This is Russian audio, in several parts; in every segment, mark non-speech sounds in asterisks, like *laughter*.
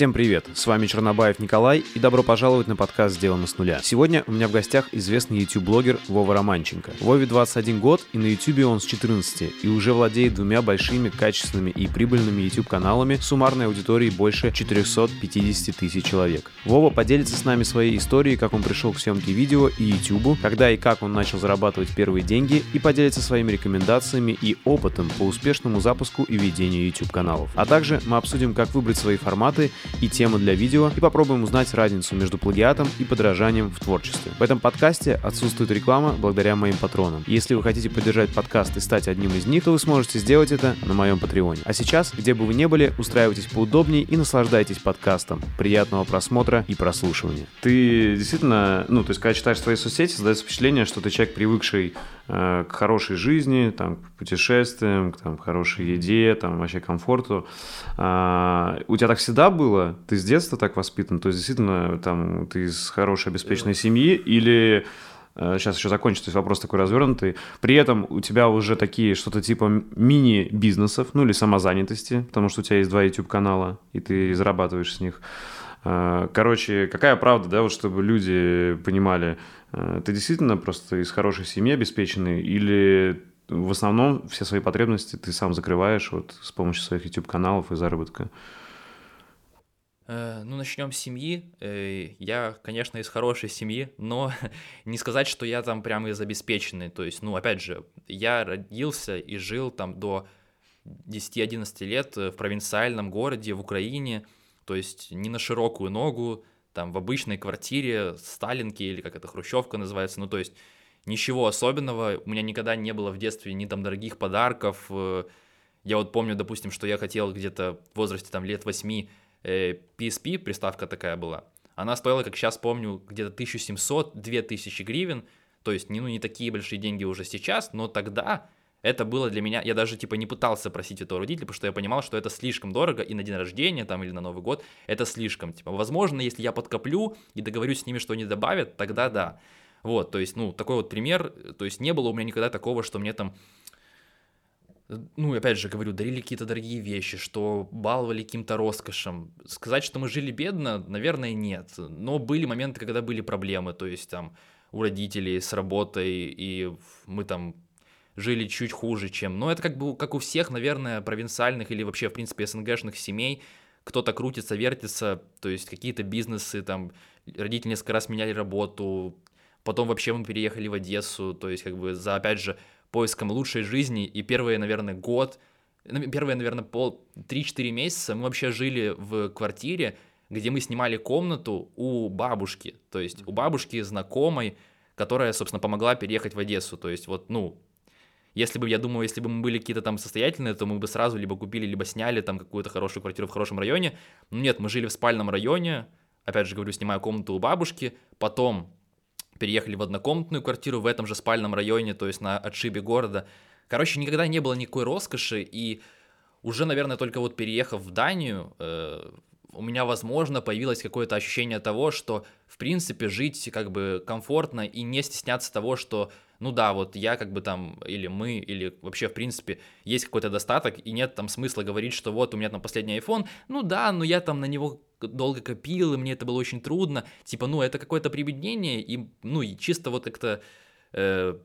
Всем привет, с вами Чернобаев Николай и добро пожаловать на подкаст «Сделано с нуля». Сегодня у меня в гостях известный YouTube-блогер Вова Романченко. Вове 21 год и на YouTube он с 14 и уже владеет двумя большими, качественными и прибыльными YouTube-каналами суммарной аудиторией больше 450 тысяч человек. Вова поделится с нами своей историей, как он пришел к съемке видео и YouTube, когда и как он начал зарабатывать первые деньги и поделится своими рекомендациями и опытом по успешному запуску и ведению YouTube-каналов. А также мы обсудим, как выбрать свои форматы и темы для видео и попробуем узнать разницу между плагиатом и подражанием в творчестве. В этом подкасте отсутствует реклама благодаря моим патронам. Если вы хотите поддержать подкаст и стать одним из них, то вы сможете сделать это на моем патреоне. А сейчас, где бы вы ни были, устраивайтесь поудобнее и наслаждайтесь подкастом. Приятного просмотра и прослушивания. Ты действительно, ну, то есть, когда читаешь свои соцсети, создается впечатление, что ты человек, привыкший к хорошей жизни, там, к путешествиям, к там, хорошей еде, там, вообще комфорту. А, у тебя так всегда было? Ты с детства так воспитан? То есть, действительно, там, ты из хорошей обеспеченной семьи или сейчас э, еще закончится, то есть вопрос такой развернутый. При этом у тебя уже такие что-то типа мини-бизнесов, ну или самозанятости, потому что у тебя есть два YouTube-канала, и ты зарабатываешь с них. Э, короче, какая правда, да, вот чтобы люди понимали, э, ты действительно просто из хорошей семьи обеспеченный или в основном все свои потребности ты сам закрываешь вот с помощью своих YouTube-каналов и заработка? Э, ну, начнем с семьи. Э, я, конечно, из хорошей семьи, но *laughs* не сказать, что я там прямо из обеспеченной. То есть, ну, опять же, я родился и жил там до 10-11 лет в провинциальном городе в Украине, то есть не на широкую ногу, там в обычной квартире, Сталинки или как это, Хрущевка называется, ну, то есть ничего особенного, у меня никогда не было в детстве ни там дорогих подарков, э, я вот помню, допустим, что я хотел где-то в возрасте там лет 8 PSP, э, приставка такая была, она стоила, как сейчас помню, где-то 1700-2000 гривен, то есть ну, не такие большие деньги уже сейчас, но тогда это было для меня, я даже типа не пытался просить этого родителя, потому что я понимал, что это слишком дорого, и на день рождения там или на Новый год это слишком, типа, возможно, если я подкоплю и договорюсь с ними, что они добавят, тогда да. Вот, то есть, ну, такой вот пример, то есть не было у меня никогда такого, что мне там ну, опять же говорю, дарили какие-то дорогие вещи, что баловали каким-то роскошем. Сказать, что мы жили бедно, наверное, нет. Но были моменты, когда были проблемы, то есть там у родителей с работой, и мы там жили чуть хуже, чем... Но это как бы как у всех, наверное, провинциальных или вообще, в принципе, СНГшных семей. Кто-то крутится, вертится, то есть какие-то бизнесы, там, родители несколько раз меняли работу, потом вообще мы переехали в Одессу, то есть как бы за, опять же, поиском лучшей жизни, и первые, наверное, год, ну, первые, наверное, пол, 3-4 месяца мы вообще жили в квартире, где мы снимали комнату у бабушки, то есть у бабушки знакомой, которая, собственно, помогла переехать в Одессу, то есть вот, ну, если бы, я думаю, если бы мы были какие-то там состоятельные, то мы бы сразу либо купили, либо сняли там какую-то хорошую квартиру в хорошем районе. Но нет, мы жили в спальном районе, опять же говорю, снимая комнату у бабушки, потом переехали в однокомнатную квартиру в этом же спальном районе, то есть на отшибе города. Короче, никогда не было никакой роскоши, и уже, наверное, только вот переехав в Данию, э, у меня, возможно, появилось какое-то ощущение того, что, в принципе, жить как бы комфортно и не стесняться того, что, ну да, вот я как бы там, или мы, или вообще, в принципе, есть какой-то достаток, и нет там смысла говорить, что вот у меня там последний iPhone, ну да, но я там на него долго копил, и мне это было очень трудно. Типа, ну, это какое-то прибеднение, и, ну, и чисто вот как-то, э,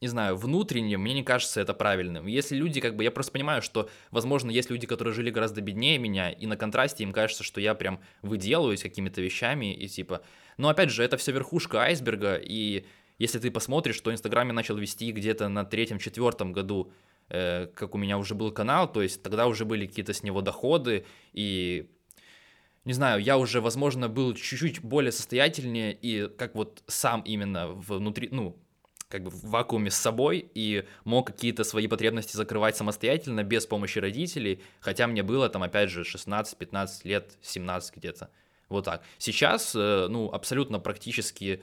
не знаю, внутренне, мне не кажется это правильным. Если люди, как бы, я просто понимаю, что, возможно, есть люди, которые жили гораздо беднее меня, и на контрасте им кажется, что я прям выделываюсь какими-то вещами, и типа... Но, опять же, это все верхушка айсберга, и если ты посмотришь, что Инстаграм я начал вести где-то на третьем-четвертом году, э, как у меня уже был канал, то есть тогда уже были какие-то с него доходы, и не знаю, я уже, возможно, был чуть-чуть более состоятельнее и как вот сам именно внутри, ну, как бы в вакууме с собой и мог какие-то свои потребности закрывать самостоятельно, без помощи родителей, хотя мне было там, опять же, 16-15 лет, 17 где-то, вот так. Сейчас, э, ну, абсолютно практически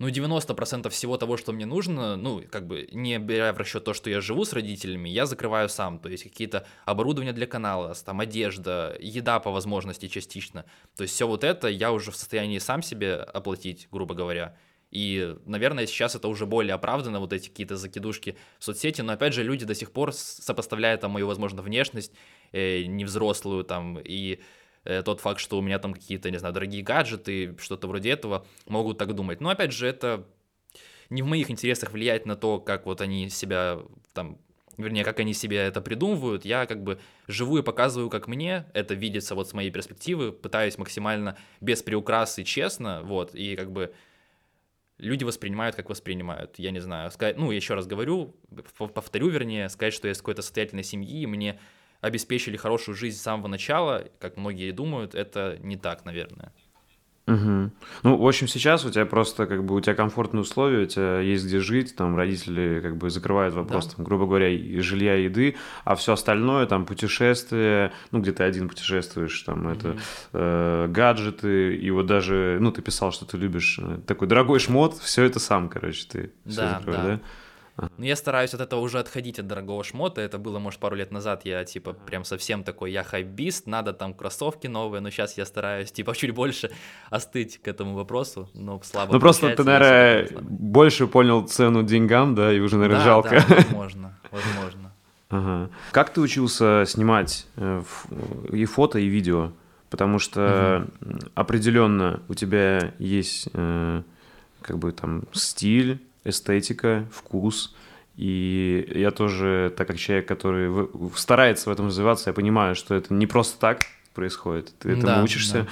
ну, 90% всего того, что мне нужно, ну, как бы, не беря в расчет то, что я живу с родителями, я закрываю сам, то есть какие-то оборудования для канала, там, одежда, еда по возможности частично, то есть все вот это я уже в состоянии сам себе оплатить, грубо говоря, И, наверное, сейчас это уже более оправдано, вот эти какие-то закидушки в соцсети, но, опять же, люди до сих пор сопоставляют там мою, возможно, внешность э, невзрослую там и тот факт, что у меня там какие-то, не знаю, дорогие гаджеты, что-то вроде этого, могут так думать. Но, опять же, это не в моих интересах влиять на то, как вот они себя там вернее, как они себе это придумывают, я как бы живу и показываю, как мне это видится вот с моей перспективы, пытаюсь максимально без приукрас и честно, вот, и как бы люди воспринимают, как воспринимают. Я не знаю, сказать, ну, еще раз говорю, повторю, вернее, сказать, что я из какой-то состоятельной семьи, мне обеспечили хорошую жизнь с самого начала, как многие думают, это не так, наверное. Угу. Ну, в общем, сейчас у тебя просто как бы у тебя комфортные условия, у тебя есть где жить, там родители как бы закрывают вопрос, да. там, грубо говоря, жилья, еды, а все остальное, там, путешествия, ну, где ты один путешествуешь, там, угу. это э, гаджеты, и вот даже, ну, ты писал, что ты любишь э, такой дорогой шмот, все это сам, короче, ты да, закрываешь, да? да? Ну, я стараюсь от этого уже отходить от дорогого шмота. Это было, может, пару лет назад. Я, типа, прям совсем такой, я хайбист, надо там кроссовки новые. Но сейчас я стараюсь, типа, *laughs* чуть больше остыть к этому вопросу. Но слабо Ну, просто ты, наверное, больше понял цену деньгам, да, и уже, наверное, да, жалко. Да, *laughs* возможно, возможно. Ага. Как ты учился снимать э, и фото, и видео? Потому что угу. определенно у тебя есть э, как бы там стиль, эстетика, вкус. И я тоже, так как человек, который старается в этом развиваться, я понимаю, что это не просто так происходит. Ты этому да, учишься. Да.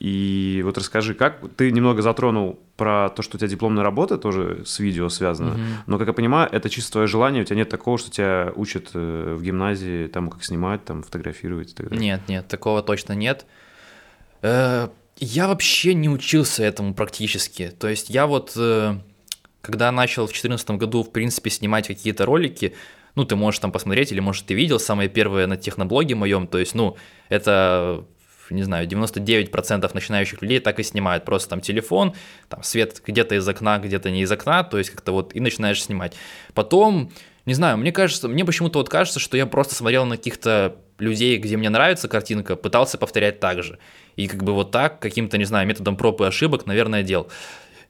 И вот расскажи, как ты немного затронул про то, что у тебя дипломная работа тоже с видео связана, угу. но, как я понимаю, это чисто твое желание, у тебя нет такого, что тебя учат э, в гимназии тому, как снимать, там, фотографировать и так далее. Нет, нет, такого точно нет. Э, я вообще не учился этому практически. То есть я вот э, когда начал в 2014 году, в принципе, снимать какие-то ролики, ну, ты можешь там посмотреть, или, может, ты видел самое первое на техноблоге моем, то есть, ну, это не знаю, 99% начинающих людей так и снимают. Просто там телефон, там свет где-то из окна, где-то не из окна, то есть как-то вот и начинаешь снимать. Потом, не знаю, мне кажется, мне почему-то вот кажется, что я просто смотрел на каких-то людей, где мне нравится картинка, пытался повторять так же. И как бы вот так, каким-то, не знаю, методом проб и ошибок, наверное, делал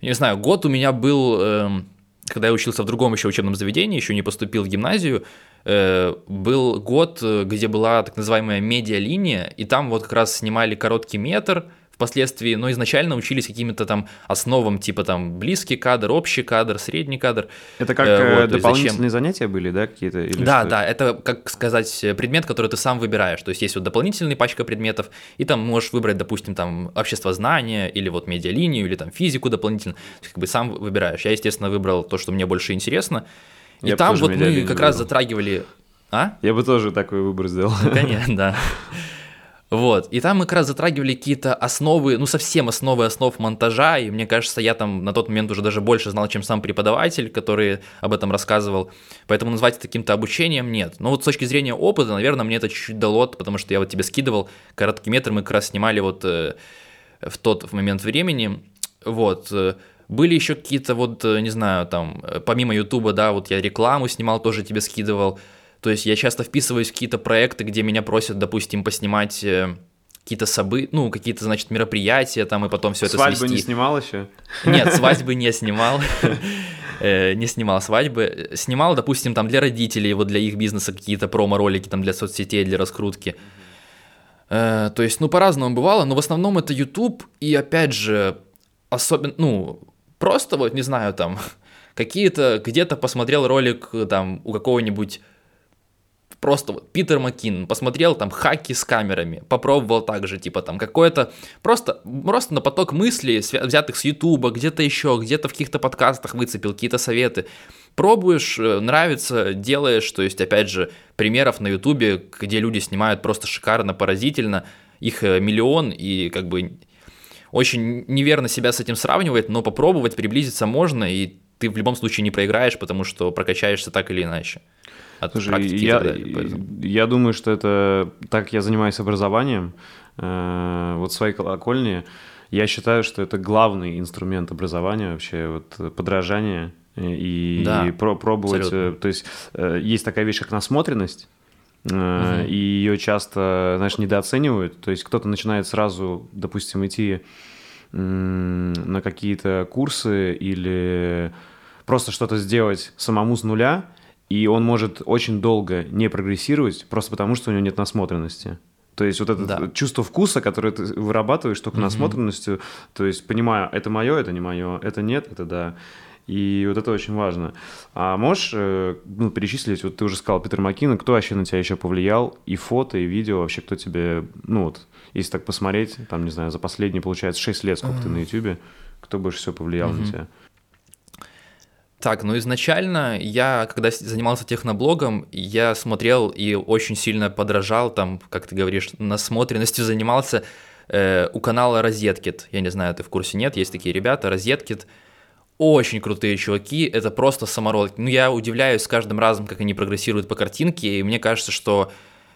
не знаю, год у меня был, эм, когда я учился в другом еще учебном заведении, еще не поступил в гимназию, э, был год, э, где была так называемая медиалиния, и там вот как раз снимали короткий метр – впоследствии, но изначально учились каким-то там основам, типа там близкий кадр, общий кадр, средний кадр. Это как э, вот, дополнительные зачем... занятия были, да, какие-то? Да, что? да, это, как сказать, предмет, который ты сам выбираешь. То есть есть вот дополнительная пачка предметов, и там можешь выбрать, допустим, там общество знания, или вот медиалинию, или там физику дополнительно. Как бы сам выбираешь. Я, естественно, выбрал то, что мне больше интересно. И Я там вот мы как раз затрагивали... А? Я бы тоже такой выбор сделал. Конечно, да. *laughs* Вот, и там мы как раз затрагивали какие-то основы, ну совсем основы основ монтажа, и мне кажется, я там на тот момент уже даже больше знал, чем сам преподаватель, который об этом рассказывал, поэтому назвать это каким-то обучением нет. Но вот с точки зрения опыта, наверное, мне это чуть-чуть дало, потому что я вот тебе скидывал короткий метр, мы как раз снимали вот э, в тот в момент времени, вот, были еще какие-то вот, э, не знаю, там, э, помимо Ютуба, да, вот я рекламу снимал, тоже тебе скидывал, то есть я часто вписываюсь в какие-то проекты, где меня просят, допустим, поснимать э, какие-то собы, ну, какие-то, значит, мероприятия там, и потом все это свадьбы свести. Свадьбы не снимал еще? Нет, свадьбы *laughs* не снимал. Э, не снимал свадьбы. Снимал, допустим, там для родителей, вот для их бизнеса какие-то промо-ролики, там для соцсетей, для раскрутки. Э, то есть, ну, по-разному бывало, но в основном это YouTube, и опять же, особенно, ну, просто вот, не знаю, там, *laughs* какие-то, где-то посмотрел ролик, там, у какого-нибудь просто вот Питер Маккин посмотрел там хаки с камерами, попробовал также, типа там какое-то, просто, просто на поток мыслей, взятых с Ютуба, где-то еще, где-то в каких-то подкастах выцепил какие-то советы. Пробуешь, э, нравится, делаешь, то есть, опять же, примеров на Ютубе, где люди снимают просто шикарно, поразительно, их э, миллион, и как бы очень неверно себя с этим сравнивать, но попробовать приблизиться можно, и ты в любом случае не проиграешь, потому что прокачаешься так или иначе от Слушай, практики я, и так далее. Я думаю, что это, так как я занимаюсь образованием, э, вот в своей колокольне, я считаю, что это главный инструмент образования вообще, вот подражание и, да, и про пробовать. Абсолютно. То есть э, есть такая вещь, как насмотренность, угу. и ее часто, знаешь, недооценивают. То есть кто-то начинает сразу, допустим, идти на какие-то курсы или просто что-то сделать самому с нуля, и он может очень долго не прогрессировать, просто потому что у него нет насмотренности. То есть вот это да. чувство вкуса, которое ты вырабатываешь только mm-hmm. насмотренностью, то есть понимаю, это мое, это не мое, это нет, это да. И вот это очень важно. А можешь э, ну, перечислить, вот ты уже сказал Питер Маккинон, кто вообще на тебя еще повлиял? И фото, и видео, вообще кто тебе, ну вот, если так посмотреть, там, не знаю, за последние, получается, 6 лет, сколько uh-huh. ты на Ютубе, кто больше всего повлиял uh-huh. на тебя? Так, ну изначально я, когда занимался техноблогом, я смотрел и очень сильно подражал, там, как ты говоришь, насмотренностью занимался э, у канала Розеткит. Я не знаю, ты в курсе нет, есть такие ребята, Розеткит очень крутые чуваки, это просто самородки. Ну, я удивляюсь с каждым разом, как они прогрессируют по картинке, и мне кажется, что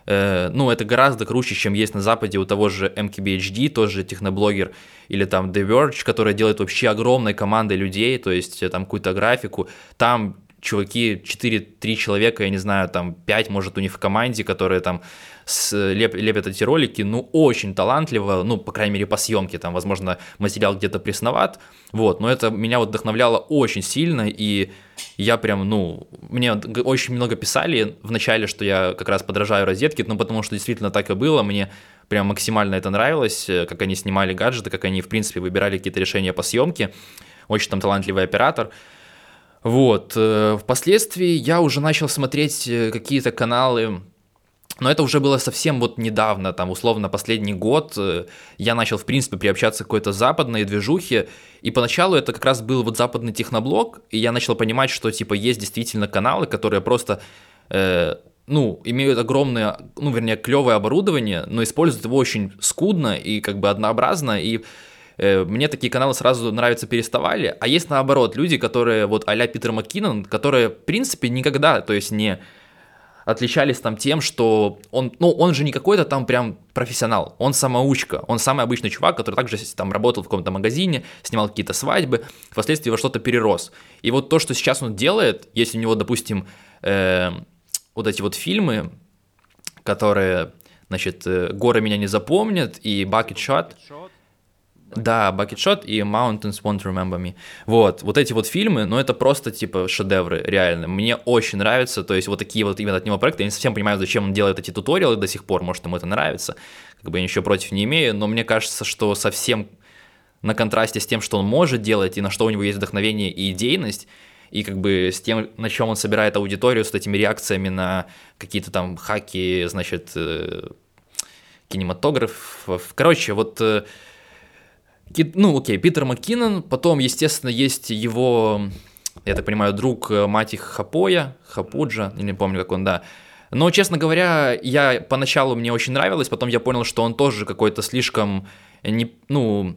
э, ну, это гораздо круче, чем есть на Западе у того же MKBHD, тоже техноблогер, или там The Verge, который делает вообще огромной командой людей, то есть э, там какую-то графику, там чуваки, 4-3 человека, я не знаю, там 5, может, у них в команде, которые там с, леп, лепят эти ролики, ну, очень талантливо, ну, по крайней мере, по съемке, там, возможно, материал где-то пресноват, вот, но это меня вот вдохновляло очень сильно, и я прям, ну, мне очень много писали в начале, что я как раз подражаю розетке, ну, потому что действительно так и было, мне прям максимально это нравилось, э, как они снимали гаджеты, как они, в принципе, выбирали какие-то решения по съемке, очень там талантливый оператор, вот, э, впоследствии я уже начал смотреть э, какие-то каналы, но это уже было совсем вот недавно, там, условно, последний год э, я начал, в принципе, приобщаться к какой-то западной движухе, и поначалу это как раз был вот западный техноблог, и я начал понимать, что, типа, есть действительно каналы, которые просто, э, ну, имеют огромное, ну, вернее, клевое оборудование, но используют его очень скудно и как бы однообразно, и Э, мне такие каналы сразу нравятся переставали, а есть наоборот люди, которые вот а-ля Питер Маккинон, которые в принципе никогда, то есть не отличались там тем, что он, ну, он же не какой-то там прям профессионал, он самоучка, он самый обычный чувак, который также там работал в каком-то магазине, снимал какие-то свадьбы, впоследствии во что-то перерос. И вот то, что сейчас он делает, если у него, допустим, э, вот эти вот фильмы, которые, значит, э, «Горы меня не запомнят» и «Bucket Shot», да, Bucket Shot и Mountains Won't Remember Me. Вот, вот эти вот фильмы, ну это просто типа шедевры, реально. Мне очень нравится, то есть вот такие вот именно от него проекты. Я не совсем понимаю, зачем он делает эти туториалы до сих пор, может ему это нравится. Как бы я ничего против не имею, но мне кажется, что совсем на контрасте с тем, что он может делать и на что у него есть вдохновение и идейность, и как бы с тем, на чем он собирает аудиторию, с этими реакциями на какие-то там хаки, значит, э, кинематограф. Короче, вот э, ну, окей, Питер МакКиннон, потом, естественно, есть его, я так понимаю, друг э, Мати Хапоя, Хапуджа, не помню, как он, да. Но, честно говоря, я поначалу мне очень нравилось, потом я понял, что он тоже какой-то слишком, не, ну,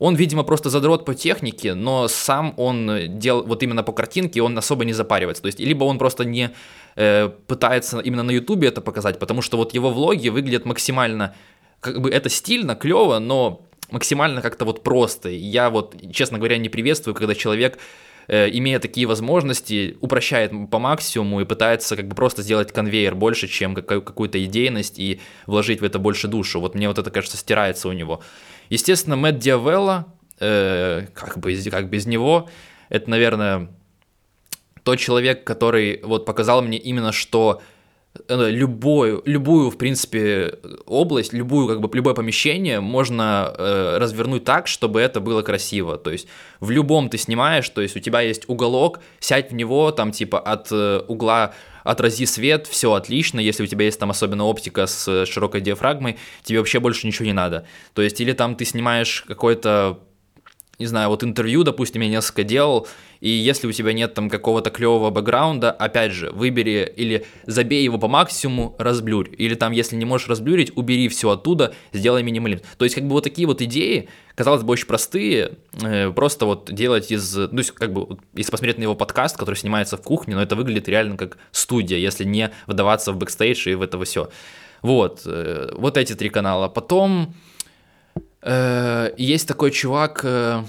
он, видимо, просто задрот по технике, но сам он делал, вот именно по картинке, он особо не запаривается. То есть, либо он просто не э, пытается именно на Ютубе это показать, потому что вот его влоги выглядят максимально, как бы это стильно, клево, но максимально как-то вот просто. Я вот, честно говоря, не приветствую, когда человек э, имея такие возможности, упрощает по максимуму и пытается как бы просто сделать конвейер больше, чем какую-то идейность и вложить в это больше душу. Вот мне вот это, кажется, стирается у него. Естественно, Мэтт Диавелла, э, как, бы, как без него, это, наверное, тот человек, который вот показал мне именно, что любую, любую, в принципе, область, любую, как бы, любое помещение можно э, развернуть так, чтобы это было красиво. То есть в любом ты снимаешь, то есть у тебя есть уголок, сядь в него, там, типа, от э, угла отрази свет, все отлично, если у тебя есть там особенно оптика с широкой диафрагмой, тебе вообще больше ничего не надо. То есть или там ты снимаешь какой-то не знаю, вот интервью, допустим, я несколько делал, и если у тебя нет там какого-то клевого бэкграунда, опять же, выбери или забей его по максимуму, разблюрь. Или там, если не можешь разблюрить, убери все оттуда, сделай минимализм. То есть, как бы вот такие вот идеи, казалось бы, очень простые, э, просто вот делать из, ну, как бы, если посмотреть на его подкаст, который снимается в кухне, но это выглядит реально как студия, если не вдаваться в бэкстейдж и в это все. Вот, э, вот эти три канала. Потом Э, есть такой чувак, э,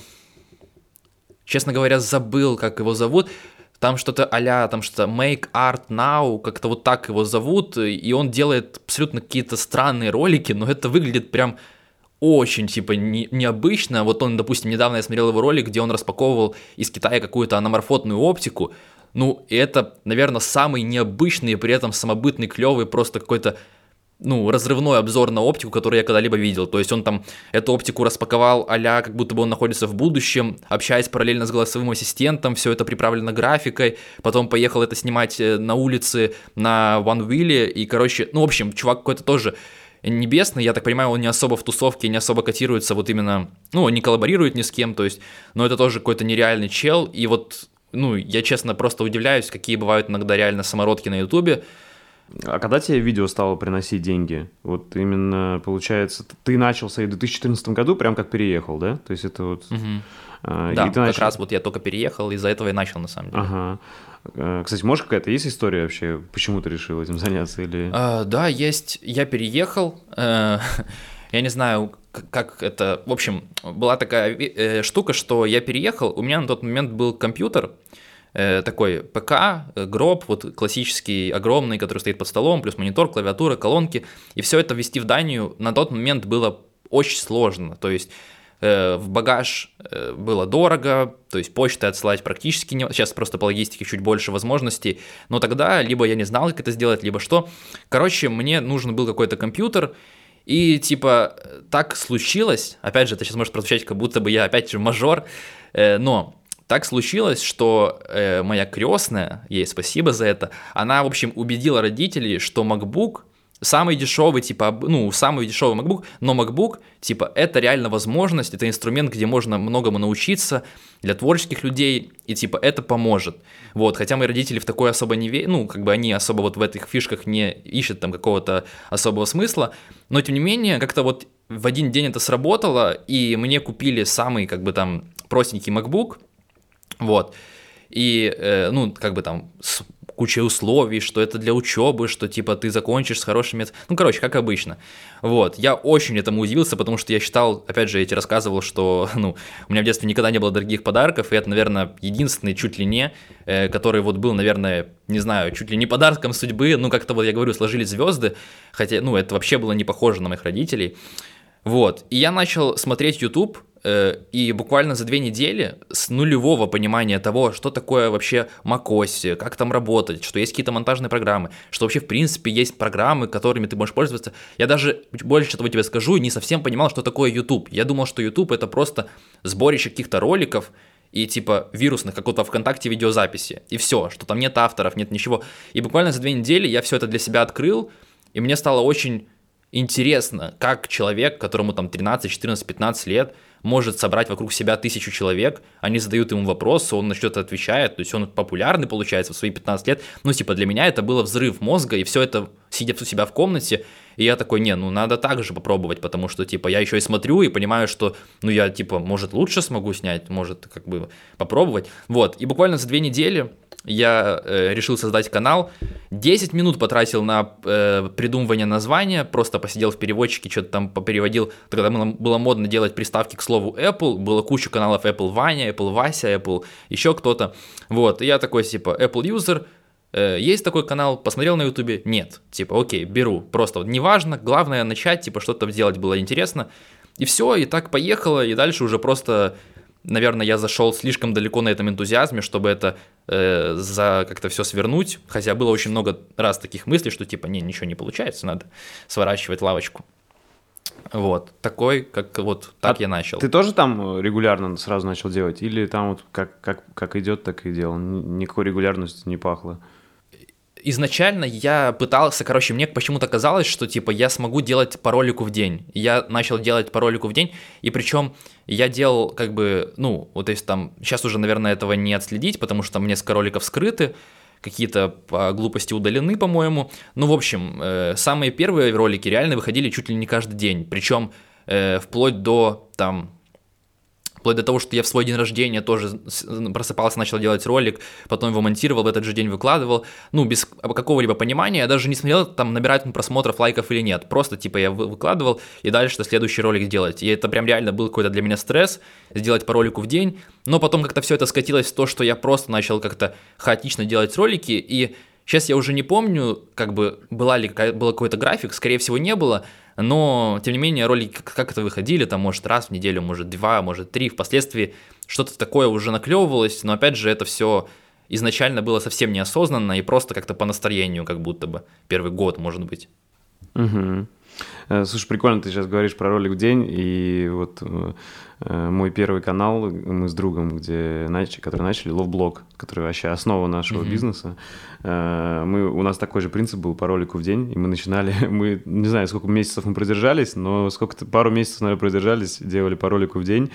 честно говоря, забыл, как его зовут. Там что-то а там что-то Make Art Now, как-то вот так его зовут, и он делает абсолютно какие-то странные ролики, но это выглядит прям очень, типа, не, необычно. Вот он, допустим, недавно я смотрел его ролик, где он распаковывал из Китая какую-то аноморфотную оптику. Ну, это, наверное, самый необычный и при этом самобытный, клевый, просто какой-то ну, разрывной обзор на оптику, который я когда-либо видел. То есть он там эту оптику распаковал а как будто бы он находится в будущем, общаясь параллельно с голосовым ассистентом, все это приправлено графикой, потом поехал это снимать э, на улице на One Wheel, и, короче, ну, в общем, чувак какой-то тоже небесный, я так понимаю, он не особо в тусовке, не особо котируется вот именно, ну, не коллаборирует ни с кем, то есть, но это тоже какой-то нереальный чел, и вот, ну, я честно просто удивляюсь, какие бывают иногда реально самородки на ютубе, а когда тебе видео стало приносить деньги? Вот именно, получается, ты начался в 2014 году, прям как переехал, да? То есть это вот... Угу. А, да, как начал... раз вот я только переехал, из-за этого и начал, на самом деле. Ага. А, кстати, может какая-то есть история вообще, почему ты решил этим заняться или? А, да, есть. Я переехал. Э, *laughs* я не знаю, как это. В общем, была такая э, штука, что я переехал. У меня на тот момент был компьютер, Э, такой ПК, э, гроб, вот классический, огромный, который стоит под столом, плюс монитор, клавиатура, колонки, и все это ввести в Данию на тот момент было очень сложно, то есть э, в багаж было дорого, то есть почты отсылать практически не... Сейчас просто по логистике чуть больше возможностей, но тогда либо я не знал, как это сделать, либо что. Короче, мне нужен был какой-то компьютер, и типа так случилось, опять же, это сейчас может прозвучать, как будто бы я опять же мажор, но так случилось, что э, моя крестная, ей спасибо за это, она, в общем, убедила родителей, что MacBook самый дешевый, типа, ну, самый дешевый MacBook, но MacBook, типа, это реально возможность, это инструмент, где можно многому научиться для творческих людей, и, типа, это поможет. Вот, хотя мои родители в такое особо не верят, ну, как бы они особо вот в этих фишках не ищут там какого-то особого смысла, но, тем не менее, как-то вот в один день это сработало, и мне купили самый, как бы, там, простенький MacBook, вот. И, э, ну, как бы там с кучей условий, что это для учебы, что типа ты закончишь с хорошими... Ну, короче, как обычно. Вот, я очень этому удивился, потому что я считал, опять же, я тебе рассказывал, что, *laughs* ну, у меня в детстве никогда не было дорогих подарков, и это, наверное, единственный чуть ли не, э, который вот был, наверное, не знаю, чуть ли не подарком судьбы, ну, как-то вот, я говорю, сложились звезды, хотя, ну, это вообще было не похоже на моих родителей. Вот, и я начал смотреть YouTube, и буквально за две недели с нулевого понимания того, что такое вообще macOS, как там работать, что есть какие-то монтажные программы, что вообще в принципе есть программы, которыми ты можешь пользоваться. Я даже больше того тебе скажу, не совсем понимал, что такое YouTube. Я думал, что YouTube это просто сборище каких-то роликов, и типа вирусных, как во ВКонтакте видеозаписи, и все, что там нет авторов, нет ничего. И буквально за две недели я все это для себя открыл, и мне стало очень интересно, как человек, которому там 13, 14, 15 лет, может собрать вокруг себя тысячу человек, они задают ему вопросы, он на что-то отвечает, то есть он популярный получается в свои 15 лет. Ну, типа, для меня это было взрыв мозга, и все это сидя у себя в комнате, и я такой, не, ну надо так же попробовать, потому что, типа, я еще и смотрю и понимаю, что, ну, я, типа, может, лучше смогу снять, может, как бы попробовать. Вот, и буквально за две недели я э, решил создать канал. 10 минут потратил на э, придумывание названия, просто посидел в переводчике, что-то там попереводил. Тогда было, было модно делать приставки к слову Apple, было куча каналов Apple Ваня, Apple Вася, Apple еще кто-то. Вот, я такой, типа, Apple User, э, есть такой канал, посмотрел на ютубе, нет, типа, окей, беру, просто вот неважно, главное начать, типа, что-то сделать было интересно. И все, и так поехало, и дальше уже просто наверное, я зашел слишком далеко на этом энтузиазме, чтобы это э, за как-то все свернуть. Хотя было очень много раз таких мыслей, что типа, не, ничего не получается, надо сворачивать лавочку. Вот, такой, как вот так а я начал. Ты тоже там регулярно сразу начал делать? Или там вот как, как, как идет, так и делал? Никакой регулярности не пахло? Изначально я пытался, короче, мне почему-то казалось, что типа я смогу делать по ролику в день. Я начал делать по ролику в день, и причем я делал как бы, ну, вот то есть там, сейчас уже, наверное, этого не отследить, потому что там несколько роликов скрыты, какие-то по глупости удалены, по-моему. Ну, в общем, э, самые первые ролики реально выходили чуть ли не каждый день, причем э, вплоть до там Вплоть до того, что я в свой день рождения тоже просыпался, начал делать ролик, потом его монтировал, в этот же день выкладывал. Ну, без какого-либо понимания, я даже не смотрел, там, набирать просмотров, лайков или нет. Просто, типа, я выкладывал, и дальше следующий ролик делать. И это прям реально был какой-то для меня стресс, сделать по ролику в день. Но потом как-то все это скатилось в то, что я просто начал как-то хаотично делать ролики, и Сейчас я уже не помню, как бы была ли был какой-то график, скорее всего не было, но тем не менее ролики как, это выходили, там может раз в неделю, может два, может три, впоследствии что-то такое уже наклевывалось, но опять же это все изначально было совсем неосознанно и просто как-то по настроению, как будто бы первый год, может быть. Угу. Слушай, прикольно, ты сейчас говоришь про ролик в день, и вот Э, мой первый канал, мы с другом, где начали, который начали, ловблог, который вообще основа нашего mm-hmm. бизнеса. Э, мы, у нас такой же принцип был по ролику в день, и мы начинали, *laughs* мы, не знаю, сколько месяцев мы продержались, но сколько-то, пару месяцев, наверное, продержались, делали по ролику в день,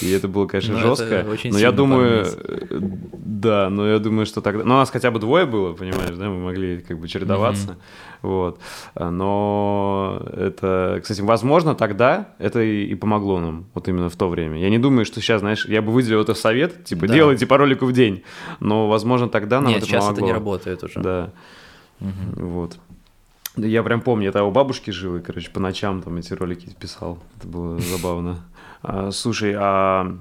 и это было, конечно, но ну, жестко. но я думаю, э, да, но я думаю, что тогда, ну, у нас хотя бы двое было, понимаешь, да, мы могли как бы чередоваться, mm-hmm. вот, но это, кстати, возможно, тогда это и, и помогло нам, вот именно в то время. Я не думаю, что сейчас, знаешь, я бы выделил это в совет, типа, да. делайте по ролику в день. Но, возможно, тогда нам Нет, это сейчас помогло. это не работает уже. Да. Угу. Вот. Я прям помню, я у бабушки жил, и, короче, по ночам там эти ролики писал. Это было *laughs* забавно. А, слушай, а,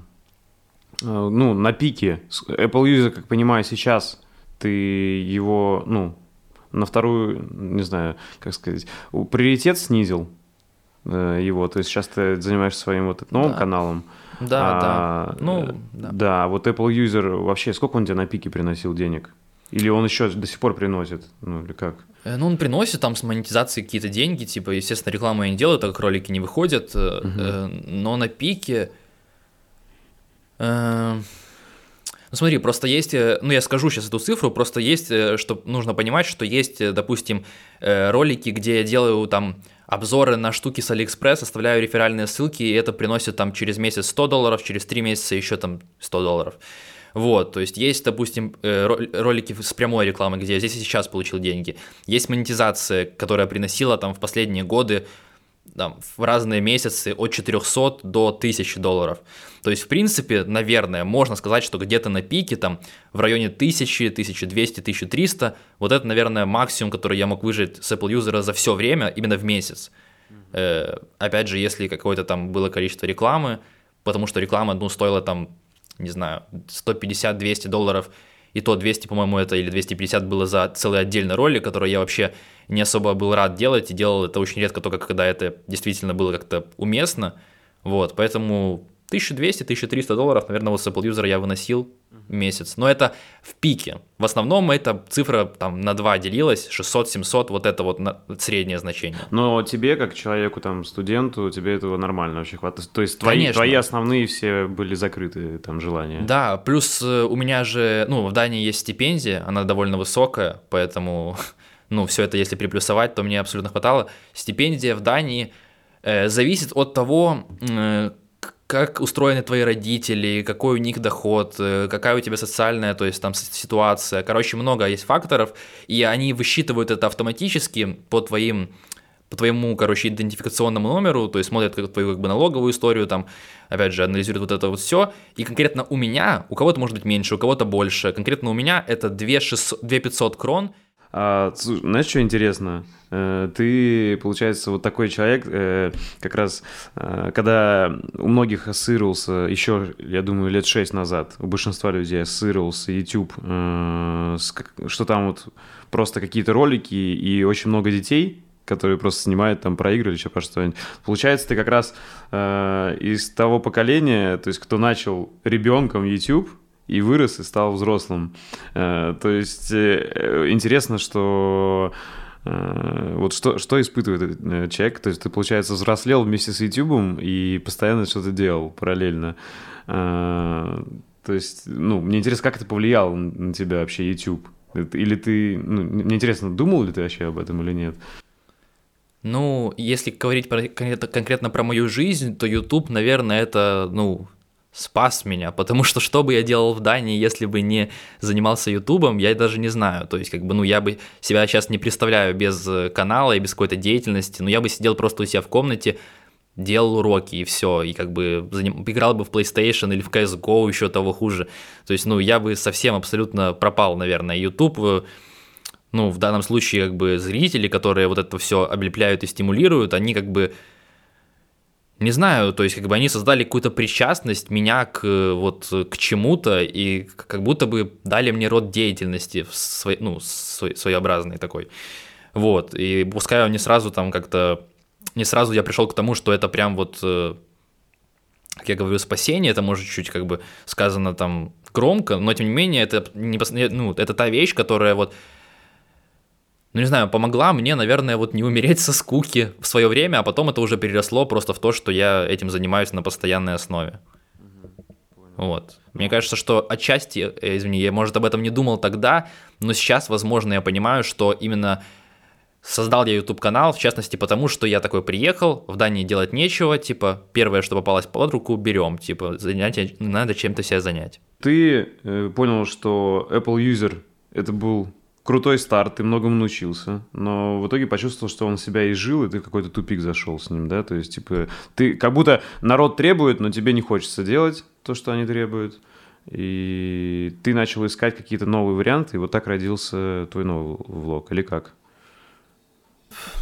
а ну, на пике Apple User, как понимаю, сейчас ты его, ну, на вторую, не знаю, как сказать, приоритет снизил? Э, его. То есть сейчас ты занимаешься своим вот новым да. каналом. Да, а, да. Ну, да. Да, вот Apple User вообще, сколько он тебе на пике приносил денег? Или он еще до сих пор приносит? Ну, или как? Э, ну, он приносит там с монетизацией какие-то деньги, типа, естественно, рекламу я не делаю, так как ролики не выходят, угу. но на пике... Ну смотри, просто есть, ну я скажу сейчас эту цифру, просто есть, что нужно понимать, что есть, допустим, ролики, где я делаю там обзоры на штуки с Алиэкспресс, оставляю реферальные ссылки, и это приносит там через месяц 100 долларов, через 3 месяца еще там 100 долларов. Вот, то есть есть, допустим, э, ролики с прямой рекламой, где я здесь и сейчас получил деньги. Есть монетизация, которая приносила там в последние годы там, в разные месяцы от 400 до 1000 долларов. То есть, в принципе, наверное, можно сказать, что где-то на пике, там, в районе 1000, 1200, 1300, вот это, наверное, максимум, который я мог выжить с Apple юзера за все время, именно в месяц. Э, опять же, если какое-то там было количество рекламы, потому что реклама, ну, стоила там, не знаю, 150-200 долларов, и то 200, по-моему, это или 250 было за целый отдельный ролик, который я вообще не особо был рад делать, и делал это очень редко, только когда это действительно было как-то уместно. Вот, поэтому 1200-1300 долларов, наверное, вот с Apple User я выносил в месяц. Но это в пике. В основном эта цифра там на 2 делилась, 600-700, вот это вот среднее значение. Но тебе, как человеку, там, студенту, тебе этого нормально вообще хватает? То есть твои, твои основные все были закрыты, там, желания? Да, плюс э, у меня же, ну, в Дании есть стипендия, она довольно высокая, поэтому, *laughs* ну, все это если приплюсовать, то мне абсолютно хватало. Стипендия в Дании э, зависит от того, э, как устроены твои родители, какой у них доход, э, какая у тебя социальная, то есть там ситуация. Короче, много есть факторов, и они высчитывают это автоматически по твоим по твоему, короче, идентификационному номеру, то есть смотрят как, твою как бы налоговую историю, там, опять же, анализируют вот это вот все, и конкретно у меня, у кого-то может быть меньше, у кого-то больше, конкретно у меня это 2, 600, 2 500 крон, а, знаешь, что интересно? Э, ты, получается, вот такой человек, э, как раз, э, когда у многих ассоциировался еще, я думаю, лет шесть назад, у большинства людей ассоциировался YouTube, что там вот просто какие-то ролики и очень много детей, которые просто снимают там про еще про что-нибудь. Получается, ты как раз из того поколения, то есть кто начал ребенком YouTube, и вырос, и стал взрослым. Э, то есть э, интересно, что э, вот что, что испытывает человек, то есть ты, получается, взрослел вместе с YouTube и постоянно что-то делал параллельно. То есть, ну, мне интересно, как это повлияло на тебя вообще YouTube? Или ты, ну, мне интересно, думал ли ты вообще об этом или нет? Ну, если говорить про, конкретно про мою жизнь, то YouTube, наверное, это, ну, спас меня, потому что что бы я делал в Дании, если бы не занимался Ютубом, я даже не знаю. То есть, как бы, ну, я бы себя сейчас не представляю без э, канала и без какой-то деятельности, но я бы сидел просто у себя в комнате, делал уроки и все, и как бы заним... играл бы в PlayStation или в CSGO, еще того хуже. То есть, ну, я бы совсем абсолютно пропал, наверное. YouTube, э, ну, в данном случае, как бы, зрители, которые вот это все облепляют и стимулируют, они как бы не знаю, то есть как бы они создали какую-то причастность меня к вот к чему-то и как будто бы дали мне род деятельности ну, свой, своеобразный такой. Вот, и пускай не сразу там как-то, не сразу я пришел к тому, что это прям вот, э, как я говорю, спасение, это может чуть как бы сказано там громко, но тем не менее это, не, ну, это та вещь, которая вот ну не знаю, помогла мне, наверное, вот не умереть со скуки в свое время, а потом это уже переросло просто в то, что я этим занимаюсь на постоянной основе. Вот. Мне кажется, что отчасти, э, извини, я, может, об этом не думал тогда, но сейчас, возможно, я понимаю, что именно создал я YouTube канал, в частности, потому что я такой приехал, в Дании делать нечего, типа, первое, что попалось под руку, берем, типа, занятие, надо чем-то себя занять. Ты э, понял, что Apple User это был крутой старт, ты многому научился, но в итоге почувствовал, что он себя изжил, и ты какой-то тупик зашел с ним, да, то есть, типа, ты как будто народ требует, но тебе не хочется делать то, что они требуют, и ты начал искать какие-то новые варианты, и вот так родился твой новый влог, или как?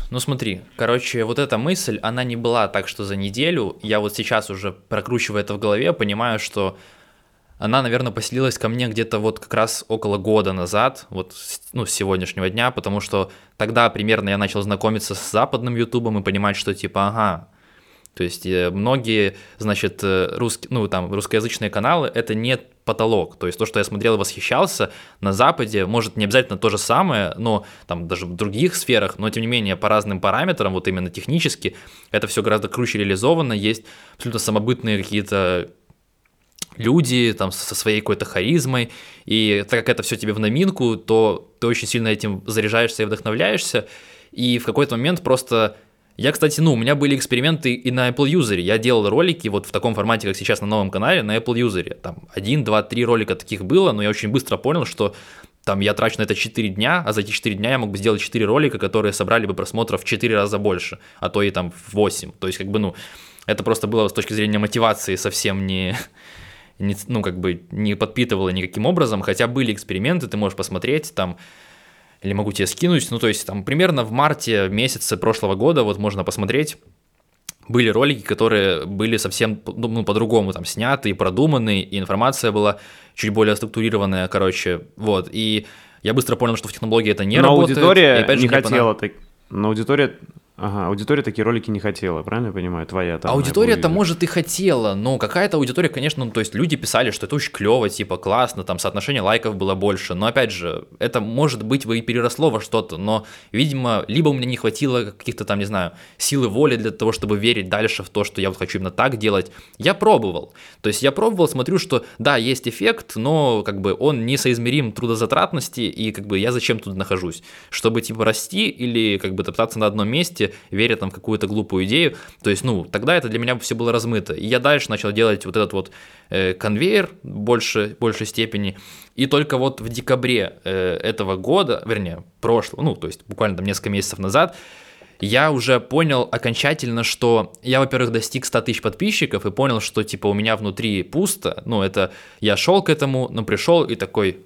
Ну смотри, короче, вот эта мысль, она не была так, что за неделю, я вот сейчас уже прокручиваю это в голове, понимаю, что она, наверное, поселилась ко мне где-то вот как раз около года назад, вот ну, с сегодняшнего дня, потому что тогда примерно я начал знакомиться с западным ютубом и понимать, что типа, ага, то есть э, многие, значит, э, русские, ну, там, русскоязычные каналы — это не потолок. То есть то, что я смотрел и восхищался на Западе, может, не обязательно то же самое, но там даже в других сферах, но тем не менее по разным параметрам, вот именно технически, это все гораздо круче реализовано, есть абсолютно самобытные какие-то люди там со своей какой-то харизмой, и так как это все тебе в номинку, то ты очень сильно этим заряжаешься и вдохновляешься, и в какой-то момент просто... Я, кстати, ну, у меня были эксперименты и на Apple User. Я делал ролики вот в таком формате, как сейчас на новом канале, на Apple User. Там один, два, три ролика таких было, но я очень быстро понял, что там я трачу на это 4 дня, а за эти 4 дня я мог бы сделать 4 ролика, которые собрали бы просмотров в 4 раза больше, а то и там в 8. То есть, как бы, ну, это просто было с точки зрения мотивации совсем не, *laughs* не, ну, как бы не подпитывало никаким образом, хотя были эксперименты, ты можешь посмотреть там, или могу тебе скинуть, ну, то есть там примерно в марте месяце прошлого года вот можно посмотреть, были ролики, которые были совсем ну, ну, по-другому там сняты и продуманы, и информация была чуть более структурированная, короче, вот, и я быстро понял, что в технологии это не но работает. аудитория и, опять же, не хотела, так... но аудитория Ага, аудитория такие ролики не хотела, правильно я понимаю? Твоя там. Аудитория-то, может, и хотела, но какая-то аудитория, конечно, ну, то есть люди писали, что это очень клево, типа, классно, там соотношение лайков было больше, но опять же, это, может быть, и переросло во что-то, но, видимо, либо у меня не хватило каких-то там, не знаю, силы воли для того, чтобы верить дальше в то, что я вот хочу именно так делать. Я пробовал, то есть я пробовал, смотрю, что, да, есть эффект, но, как бы, он несоизмерим трудозатратности, и, как бы, я зачем тут нахожусь? Чтобы, типа, расти или, как бы, топтаться на одном месте, месте, веря там в какую-то глупую идею. То есть, ну, тогда это для меня все было размыто. И я дальше начал делать вот этот вот э, конвейер больше, большей степени. И только вот в декабре э, этого года, вернее, прошлого, ну, то есть буквально там несколько месяцев назад, я уже понял окончательно, что я, во-первых, достиг 100 тысяч подписчиков и понял, что, типа, у меня внутри пусто. Ну, это я шел к этому, но пришел и такой,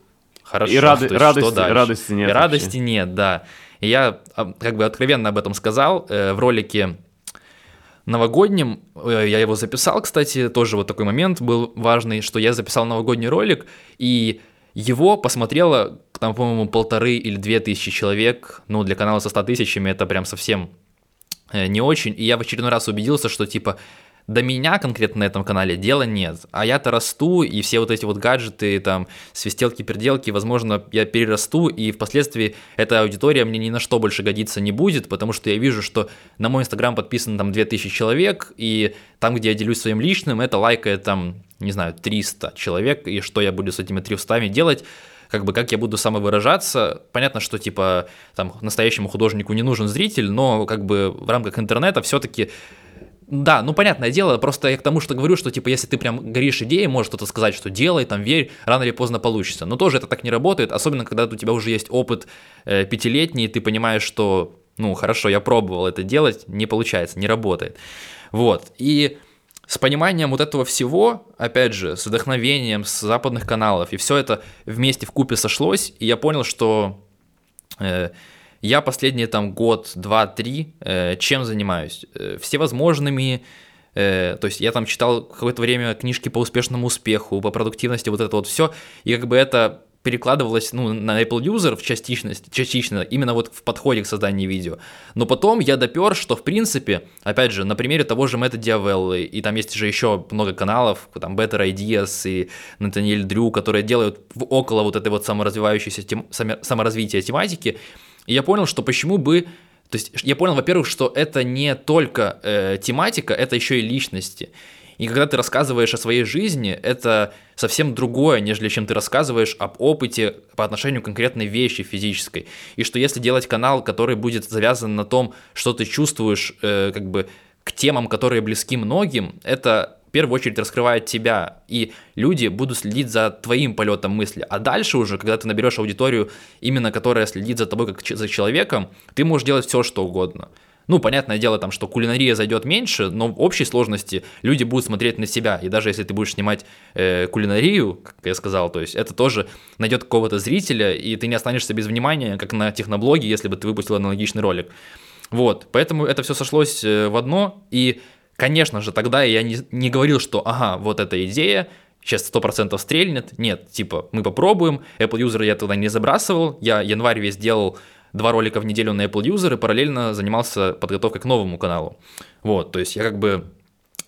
хорошо. И рады, есть, радости, радости нет. И радости нет, да. И я а, как бы откровенно об этом сказал э, в ролике новогоднем, э, я его записал, кстати, тоже вот такой момент был важный, что я записал новогодний ролик, и его посмотрело, там, по-моему, полторы или две тысячи человек, ну, для канала со 100 тысячами это прям совсем э, не очень, и я в очередной раз убедился, что, типа, до меня конкретно на этом канале дела нет. А я-то расту, и все вот эти вот гаджеты, там, свистелки-переделки, возможно, я перерасту, и впоследствии эта аудитория мне ни на что больше годиться не будет, потому что я вижу, что на мой инстаграм подписано там 2000 человек, и там, где я делюсь своим личным, это лайкает там, не знаю, 300 человек, и что я буду с этими 300 делать, как бы как я буду самовыражаться. Понятно, что типа там настоящему художнику не нужен зритель, но как бы в рамках интернета все-таки да, ну понятное дело, просто я к тому, что говорю, что типа если ты прям горишь идеей, может кто-то сказать, что делай, там верь, рано или поздно получится. Но тоже это так не работает, особенно когда у тебя уже есть опыт э, пятилетний, и ты понимаешь, что, ну хорошо, я пробовал это делать, не получается, не работает. Вот, и с пониманием вот этого всего, опять же, с вдохновением с западных каналов, и все это вместе в купе сошлось, и я понял, что... Э, я последние там год, два, три, э, чем занимаюсь? Э, всевозможными Э, то есть я там читал какое-то время книжки по успешному успеху, по продуктивности, вот это вот все, и как бы это перекладывалось ну, на Apple User в частичность, частично, именно вот в подходе к созданию видео. Но потом я допер, что в принципе, опять же, на примере того же Мэтта Диавеллы, и там есть же еще много каналов, там Better Ideas и Натаниэль Дрю, которые делают около вот этой вот саморазвивающейся тем, саморазвития тематики, и я понял, что почему бы то есть я понял, во-первых, что это не только э, тематика, это еще и личности. И когда ты рассказываешь о своей жизни, это совсем другое, нежели чем ты рассказываешь об опыте по отношению к конкретной вещи физической. И что если делать канал, который будет завязан на том, что ты чувствуешь, э, как бы к темам, которые близки многим, это в первую очередь раскрывает тебя, и люди будут следить за твоим полетом мысли. А дальше уже, когда ты наберешь аудиторию, именно которая следит за тобой как за человеком, ты можешь делать все, что угодно. Ну, понятное дело, там, что кулинария зайдет меньше, но в общей сложности люди будут смотреть на себя. И даже если ты будешь снимать э, кулинарию, как я сказал, то есть это тоже найдет какого-то зрителя, и ты не останешься без внимания, как на техноблоге, если бы ты выпустил аналогичный ролик. Вот, поэтому это все сошлось э, в одно, и Конечно же, тогда я не, не говорил, что ага, вот эта идея, сейчас 100% стрельнет. Нет, типа, мы попробуем. Apple User я туда не забрасывал. Я январь весь делал два ролика в неделю на Apple User и параллельно занимался подготовкой к новому каналу. Вот, то есть я как бы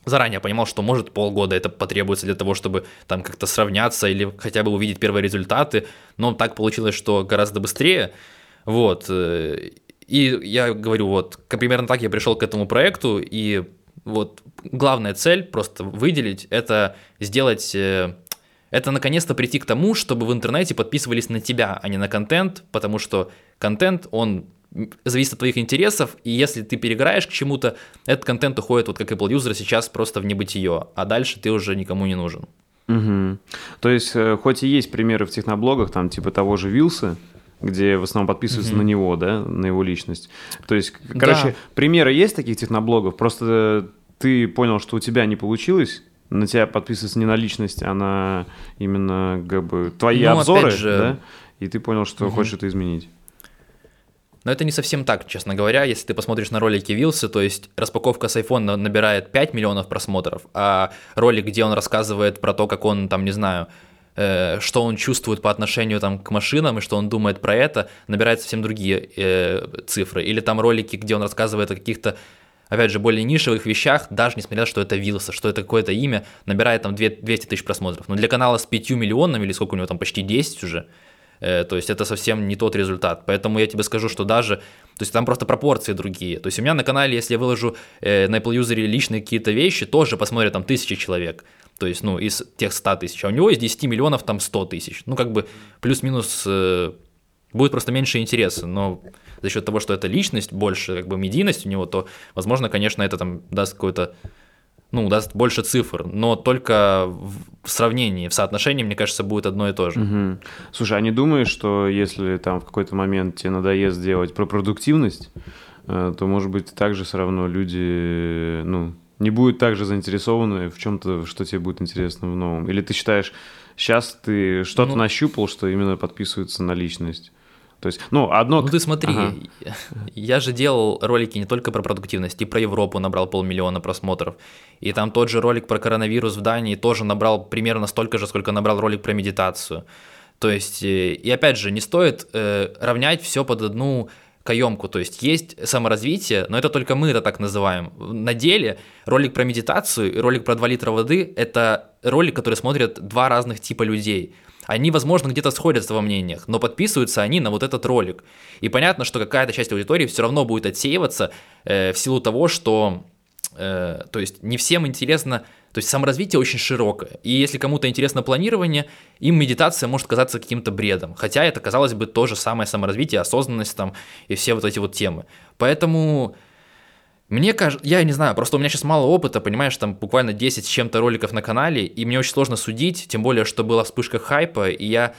заранее понимал, что может полгода это потребуется для того, чтобы там как-то сравняться или хотя бы увидеть первые результаты, но так получилось, что гораздо быстрее, вот, э, и я говорю, вот, примерно так я пришел к этому проекту, и вот главная цель просто выделить, это сделать, э, это наконец-то прийти к тому, чтобы в интернете подписывались на тебя, а не на контент, потому что контент, он зависит от твоих интересов, и если ты переграешь к чему-то, этот контент уходит, вот как Apple User сейчас, просто в небытие, а дальше ты уже никому не нужен. Угу. То есть, э, хоть и есть примеры в техноблогах, там типа того же Вилса, где в основном подписываются mm-hmm. на него, да, на его личность. То есть, короче, да. примеры есть таких техноблогов, просто ты понял, что у тебя не получилось, на тебя подписываться не на личность, а на именно как бы твои ну, обзоры, же... да, и ты понял, что угу. хочешь это изменить. Но это не совсем так, честно говоря. Если ты посмотришь на ролики Вилса, то есть распаковка с iPhone набирает 5 миллионов просмотров, а ролик, где он рассказывает про то, как он, там, не знаю, что он чувствует по отношению там, к машинам и что он думает про это, набирает совсем другие э, цифры. Или там ролики, где он рассказывает о каких-то опять же, более нишевых вещах, даже несмотря на то, что это Вилса, что это какое-то имя, набирает там 200 тысяч просмотров. Но для канала с 5 миллионами, или сколько у него там, почти 10 уже, э, то есть это совсем не тот результат. Поэтому я тебе скажу, что даже, то есть там просто пропорции другие. То есть у меня на канале, если я выложу э, на Apple User личные какие-то вещи, тоже посмотрят там тысячи человек то есть, ну, из тех 100 тысяч, а у него из 10 миллионов там 100 тысяч. Ну, как бы плюс-минус э, будет просто меньше интереса, но за счет того, что это личность, больше как бы медийность у него, то, возможно, конечно, это там даст какой-то ну, даст больше цифр, но только в сравнении, в соотношении, мне кажется, будет одно и то же. Угу. Слушай, а не думаешь, что если там в какой-то момент тебе надоест делать про продуктивность, э, то, может быть, также все равно люди, ну, не будут также заинтересованы в чем-то, что тебе будет интересно в новом? Или ты считаешь, сейчас ты что-то ну, нащупал, что именно подписывается на личность? То есть, ну, одно... Ну, ты смотри, ага. я же делал ролики не только про продуктивность, и про Европу набрал полмиллиона просмотров. И там тот же ролик про коронавирус в Дании тоже набрал примерно столько же, сколько набрал ролик про медитацию. То есть, э, и опять же, не стоит э, равнять все под одну каемку, то есть есть саморазвитие, но это только мы это так называем. На деле ролик про медитацию и ролик про 2 литра воды – это ролик, который смотрят два разных типа людей. Они, возможно, где-то сходятся во мнениях, но подписываются они на вот этот ролик. И понятно, что какая-то часть аудитории все равно будет отсеиваться э, в силу того, что э, то есть не всем интересно то есть саморазвитие очень широкое. И если кому-то интересно планирование, им медитация может казаться каким-то бредом. Хотя это, казалось бы, то же самое саморазвитие, осознанность там и все вот эти вот темы. Поэтому мне кажется, я не знаю, просто у меня сейчас мало опыта, понимаешь, там буквально 10 с чем-то роликов на канале, и мне очень сложно судить, тем более, что была вспышка хайпа, и я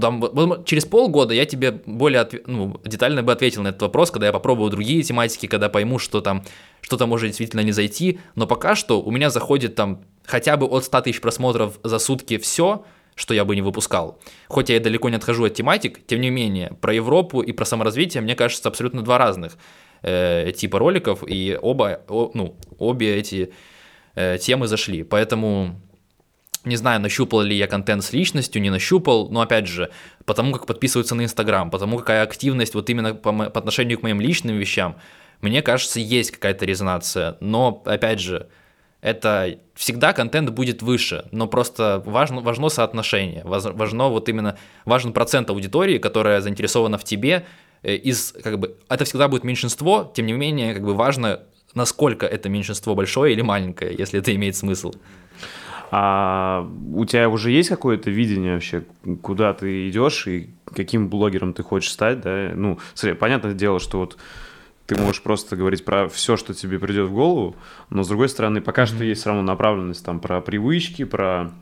там, через полгода я тебе более отве- ну, детально бы ответил на этот вопрос, когда я попробую другие тематики, когда пойму, что там что-то может действительно не зайти. Но пока что у меня заходит там хотя бы от 100 тысяч просмотров за сутки все, что я бы не выпускал. Хоть я и далеко не отхожу от тематик, тем не менее, про Европу и про саморазвитие, мне кажется, абсолютно два разных э, типа роликов, и оба, о, ну, обе эти э, темы зашли. Поэтому не знаю, нащупал ли я контент с личностью, не нащупал, но опять же, потому как подписываются на Инстаграм, потому какая активность вот именно по, по отношению к моим личным вещам, мне кажется, есть какая-то резонация. Но, опять же, это всегда контент будет выше, но просто важно, важно соотношение, важно вот именно, важен процент аудитории, которая заинтересована в тебе, э, из, как бы, это всегда будет меньшинство, тем не менее, как бы важно, насколько это меньшинство большое или маленькое, если это имеет смысл. А у тебя уже есть какое-то видение вообще, куда ты идешь и каким блогером ты хочешь стать, да? Ну, смотри, понятное дело, что вот ты можешь просто говорить про все, что тебе придет в голову, но с другой стороны, пока mm-hmm. что есть все равно направленность там про привычки, про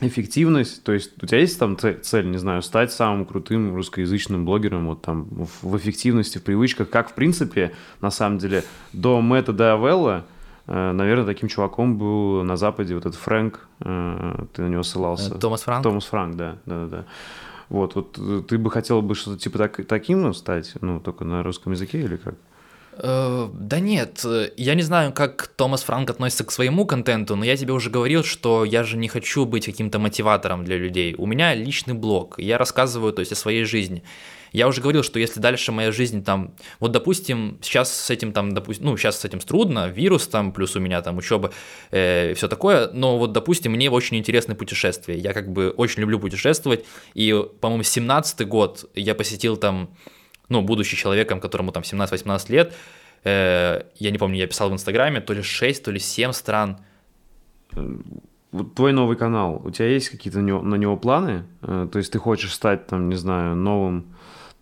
эффективность, то есть у тебя есть там цель, не знаю, стать самым крутым русскоязычным блогером вот там в, эффективности, в привычках, как в принципе, на самом деле, до метода Авелла наверное, таким чуваком был на Западе вот этот Фрэнк, э, ты на него ссылался. Э, Томас Франк? Томас Франк, да, да, да. Вот, вот ты бы хотел бы что-то типа так, таким стать, ну, только на русском языке или как? Да нет, я не знаю, как Томас Франк относится к своему контенту, но я тебе уже говорил, что я же не хочу быть каким-то мотиватором для людей. У меня личный блог, я рассказываю, то есть, о своей жизни. Я уже говорил, что если дальше моя жизнь там, вот допустим, сейчас с этим там, допустим, ну сейчас с этим трудно, вирус там, плюс у меня там учеба, э, все такое, но вот допустим, мне очень интересны путешествия, я как бы очень люблю путешествовать, и, по-моему, 17 год я посетил там, ну, будучи человеком, которому там 17-18 лет, э, я не помню, я писал в Инстаграме, то ли 6, то ли 7 стран. Вот твой новый канал, у тебя есть какие-то на него, на него планы? Э, то есть ты хочешь стать там, не знаю, новым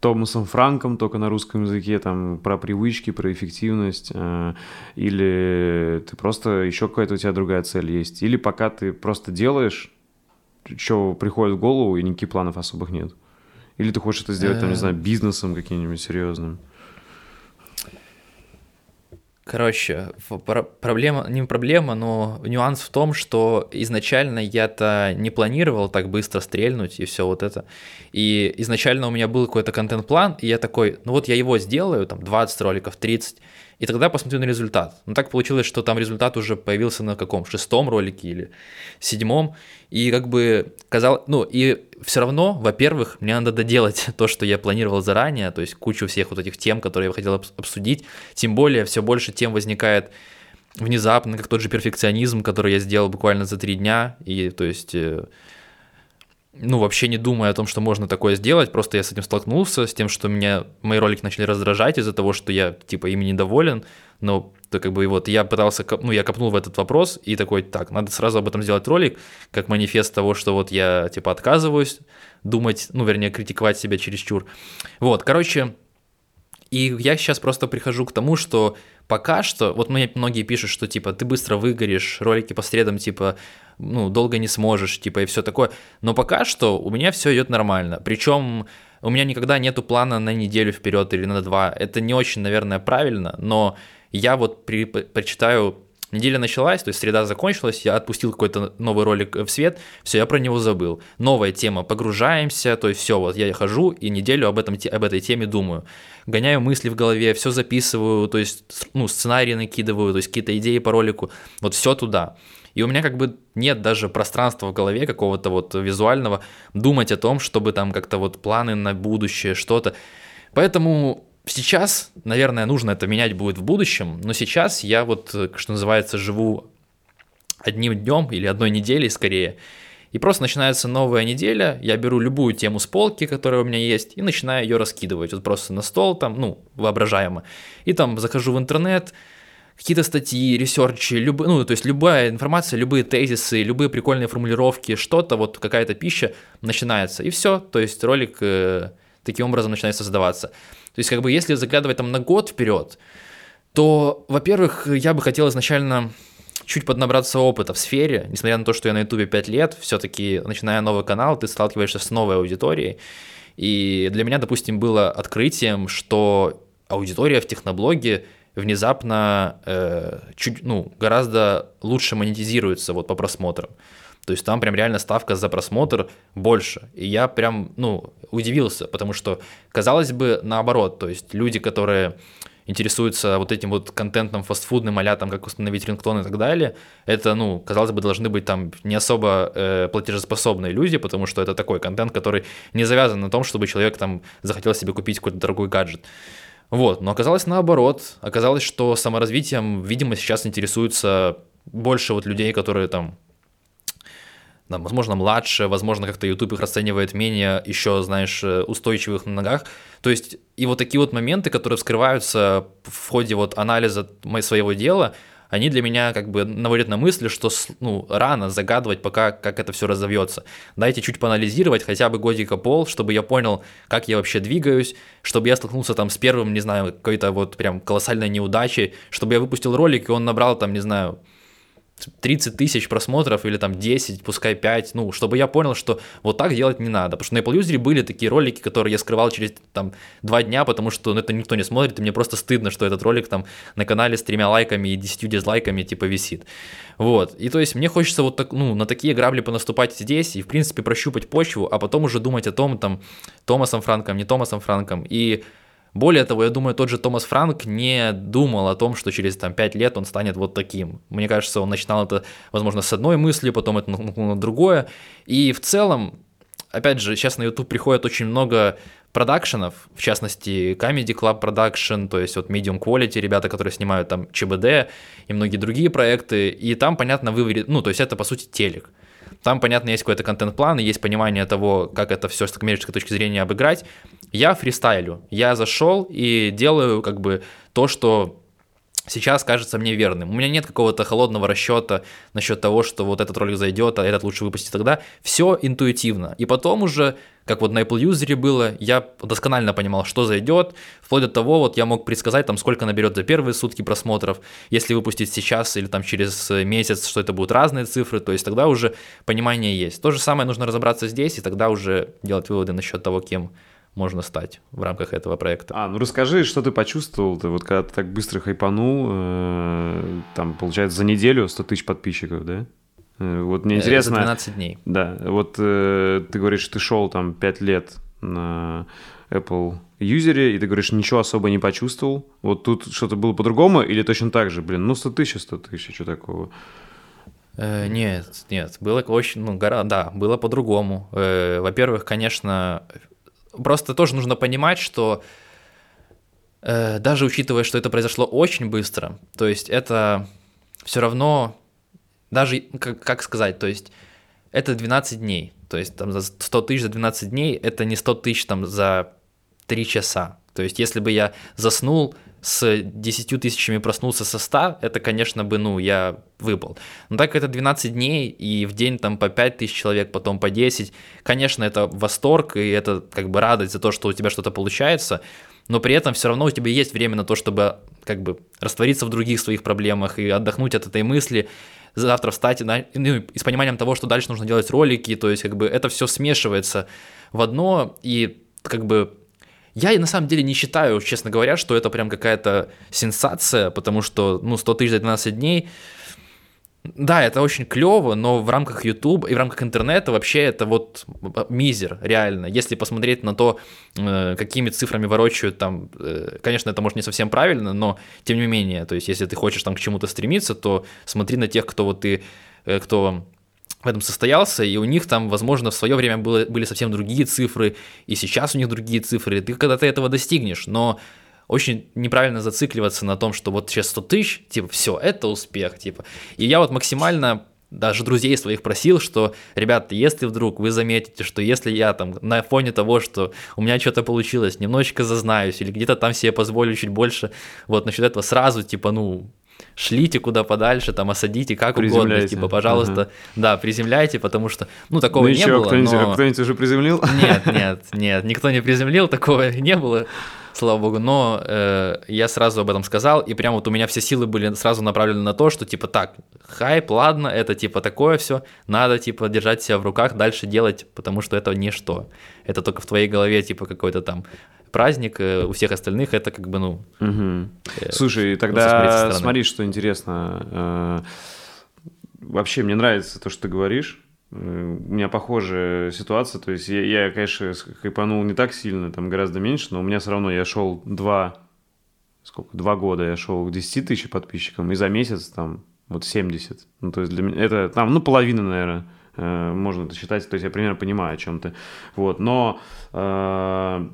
Томасом Франком, только на русском языке, там, про привычки, про эффективность, э, или ты просто, еще какая-то у тебя другая цель есть, или пока ты просто делаешь, что приходит в голову, и никаких планов особых нет. Или ты хочешь это сделать, там, не знаю, бизнесом каким-нибудь серьезным. Короче, проблема, не проблема, но нюанс в том, что изначально я-то не планировал так быстро стрельнуть и все вот это. И изначально у меня был какой-то контент-план, и я такой, ну вот я его сделаю, там 20 роликов, 30, и тогда посмотрю на результат. Но так получилось, что там результат уже появился на каком? Шестом ролике или седьмом. И как бы казалось, ну и все равно, во-первых, мне надо доделать *laughs* то, что я планировал заранее, то есть кучу всех вот этих тем, которые я хотел обсудить. Тем более, все больше тем возникает внезапно, как тот же перфекционизм, который я сделал буквально за три дня. И то есть э, ну, вообще не думая о том, что можно такое сделать, просто я с этим столкнулся, с тем, что меня мои ролики начали раздражать из-за того, что я, типа, ими недоволен, но то как бы вот я пытался, ну, я копнул в этот вопрос и такой, так, надо сразу об этом сделать ролик, как манифест того, что вот я, типа, отказываюсь думать, ну, вернее, критиковать себя чересчур. Вот, короче, и я сейчас просто прихожу к тому, что пока что, вот мне многие пишут, что типа ты быстро выгоришь, ролики по средам типа ну долго не сможешь, типа и все такое. Но пока что у меня все идет нормально. Причем у меня никогда нету плана на неделю вперед или на два. Это не очень, наверное, правильно, но я вот при, прочитаю Неделя началась, то есть среда закончилась, я отпустил какой-то новый ролик в свет, все, я про него забыл. Новая тема, погружаемся, то есть все, вот я хожу и неделю об, этом, об этой теме думаю. Гоняю мысли в голове, все записываю, то есть ну, сценарии накидываю, то есть какие-то идеи по ролику, вот все туда. И у меня как бы нет даже пространства в голове какого-то вот визуального думать о том, чтобы там как-то вот планы на будущее, что-то. Поэтому сейчас, наверное, нужно это менять будет в будущем, но сейчас я вот, э, что называется, живу одним днем или одной неделей скорее. И просто начинается новая неделя, я беру любую тему с полки, которая у меня есть, и начинаю ее раскидывать. Вот просто на стол там, ну, воображаемо. И там захожу в интернет, какие-то статьи, ресерчи, люб... ну, то есть любая информация, любые тезисы, любые прикольные формулировки, что-то, вот какая-то пища начинается. И все, то есть ролик э, таким образом начинает создаваться. То есть, как бы, если заглядывать там на год вперед, то, во-первых, я бы хотел изначально чуть поднабраться опыта в сфере, несмотря на то, что я на ютубе 5 лет, все-таки, начиная новый канал, ты сталкиваешься с новой аудиторией, и для меня, допустим, было открытием, что аудитория в техноблоге внезапно э, чуть, ну, гораздо лучше монетизируется вот по просмотрам. То есть там прям реально ставка за просмотр больше. И я прям, ну, удивился, потому что, казалось бы, наоборот, то есть люди, которые интересуются вот этим вот контентом фастфудным, а там, как установить рингтон и так далее, это, ну, казалось бы, должны быть там не особо э, платежеспособные люди, потому что это такой контент, который не завязан на том, чтобы человек там захотел себе купить какой-то дорогой гаджет. Вот, но оказалось наоборот. Оказалось, что саморазвитием, видимо, сейчас интересуются больше вот людей, которые там там, возможно, младше, возможно, как-то YouTube их расценивает менее еще, знаешь, э, устойчивых на ногах. То есть и вот такие вот моменты, которые вскрываются в ходе вот анализа своего дела, они для меня как бы наводят на мысли, что ну, рано загадывать пока, как это все разовьется. Дайте чуть поанализировать, хотя бы годика пол, чтобы я понял, как я вообще двигаюсь, чтобы я столкнулся там с первым, не знаю, какой-то вот прям колоссальной неудачей, чтобы я выпустил ролик, и он набрал там, не знаю, 30 тысяч просмотров или там 10, пускай 5, ну, чтобы я понял, что вот так делать не надо. Потому что на Apple User были такие ролики, которые я скрывал через там 2 дня, потому что ну, это никто не смотрит, и мне просто стыдно, что этот ролик там на канале с тремя лайками и 10 дизлайками типа висит. Вот. И то есть мне хочется вот так, ну, на такие грабли понаступать здесь и, в принципе, прощупать почву, а потом уже думать о том, там, Томасом Франком, не Томасом Франком. И более того, я думаю, тот же Томас Франк не думал о том, что через там, 5 лет он станет вот таким. Мне кажется, он начинал это, возможно, с одной мысли, потом это на другое. И в целом, опять же, сейчас на YouTube приходит очень много продакшенов, в частности, Comedy Club Production, то есть вот Medium Quality, ребята, которые снимают там ЧБД и многие другие проекты, и там, понятно, вы, ну, то есть это, по сути, телек. Там, понятно, есть какой-то контент-план, есть понимание того, как это все с коммерческой точки зрения обыграть. Я фристайлю. Я зашел и делаю как бы то, что сейчас кажется мне верным. У меня нет какого-то холодного расчета насчет того, что вот этот ролик зайдет, а этот лучше выпустить тогда. Все интуитивно. И потом уже, как вот на Apple User было, я досконально понимал, что зайдет, вплоть до того, вот я мог предсказать, там, сколько наберет за первые сутки просмотров, если выпустить сейчас или там через месяц, что это будут разные цифры, то есть тогда уже понимание есть. То же самое нужно разобраться здесь, и тогда уже делать выводы насчет того, кем можно стать в рамках этого проекта. А, ну расскажи, что ты почувствовал, ты вот когда ты так быстро хайпанул, э, там, получается, за неделю 100 тысяч подписчиков, да? Э, вот мне э, интересно... За 12 дней. Да, вот э, ты говоришь, ты шел там 5 лет на Apple юзере, и ты говоришь, ничего особо не почувствовал. Вот тут что-то было по-другому или точно так же? Блин, ну 100 тысяч, 100 тысяч, что такого? Э, нет, нет, было очень, ну, гора, да, было по-другому. Э, во-первых, конечно, Просто тоже нужно понимать, что э, даже учитывая, что это произошло очень быстро, то есть это все равно, даже, как, как сказать, то есть это 12 дней, то есть там за 100 тысяч за 12 дней, это не 100 тысяч там за 3 часа. То есть если бы я заснул с 10 тысячами проснулся со 100, это, конечно, бы, ну, я выпал. Но так это 12 дней, и в день там по 5 тысяч человек, потом по 10. Конечно, это восторг, и это как бы радость за то, что у тебя что-то получается, но при этом все равно у тебя есть время на то, чтобы как бы раствориться в других своих проблемах и отдохнуть от этой мысли, завтра встать ну, и с пониманием того, что дальше нужно делать ролики, то есть как бы это все смешивается в одно, и как бы я на самом деле не считаю, честно говоря, что это прям какая-то сенсация, потому что, ну, 100 тысяч за 12 дней, да, это очень клево, но в рамках YouTube и в рамках интернета вообще это вот мизер, реально. Если посмотреть на то, э, какими цифрами ворочают там, э, конечно, это может не совсем правильно, но тем не менее, то есть если ты хочешь там к чему-то стремиться, то смотри на тех, кто вот ты, э, кто в этом состоялся, и у них там, возможно, в свое время было, были совсем другие цифры, и сейчас у них другие цифры, ты когда-то этого достигнешь, но очень неправильно зацикливаться на том, что вот сейчас 100 тысяч, типа, все, это успех, типа. И я вот максимально даже друзей своих просил, что, ребята, если вдруг вы заметите, что если я там на фоне того, что у меня что-то получилось, немножечко зазнаюсь или где-то там себе позволю чуть больше, вот насчет этого сразу, типа, ну, шлите куда подальше, там осадите как угодно, типа, пожалуйста, ага. да, приземляйте, потому что, ну, такого ну, не было. Кто-нибудь, но... кто-нибудь уже приземлил? Нет, *laughs* нет, нет, никто не приземлил, такого не было, слава богу, но э, я сразу об этом сказал, и прям вот у меня все силы были сразу направлены на то, что, типа, так, хайп, ладно, это, типа, такое все, надо, типа, держать себя в руках, дальше делать, потому что это ничто, это только в твоей голове, типа, какой-то там праздник, э, у всех остальных это как бы, ну... Угу. Э, Слушай, тогда смотри, что интересно. Э, вообще, мне нравится то, что ты говоришь. Э, у меня похожая ситуация, то есть я, я конечно, хайпанул не так сильно, там гораздо меньше, но у меня все равно, я шел два сколько, два года я шел к 10 тысяч подписчикам, и за месяц там вот 70. Ну, то есть для меня это там, ну, половина, наверное, можно это считать, то есть я примерно понимаю, о чем ты. Вот, но э,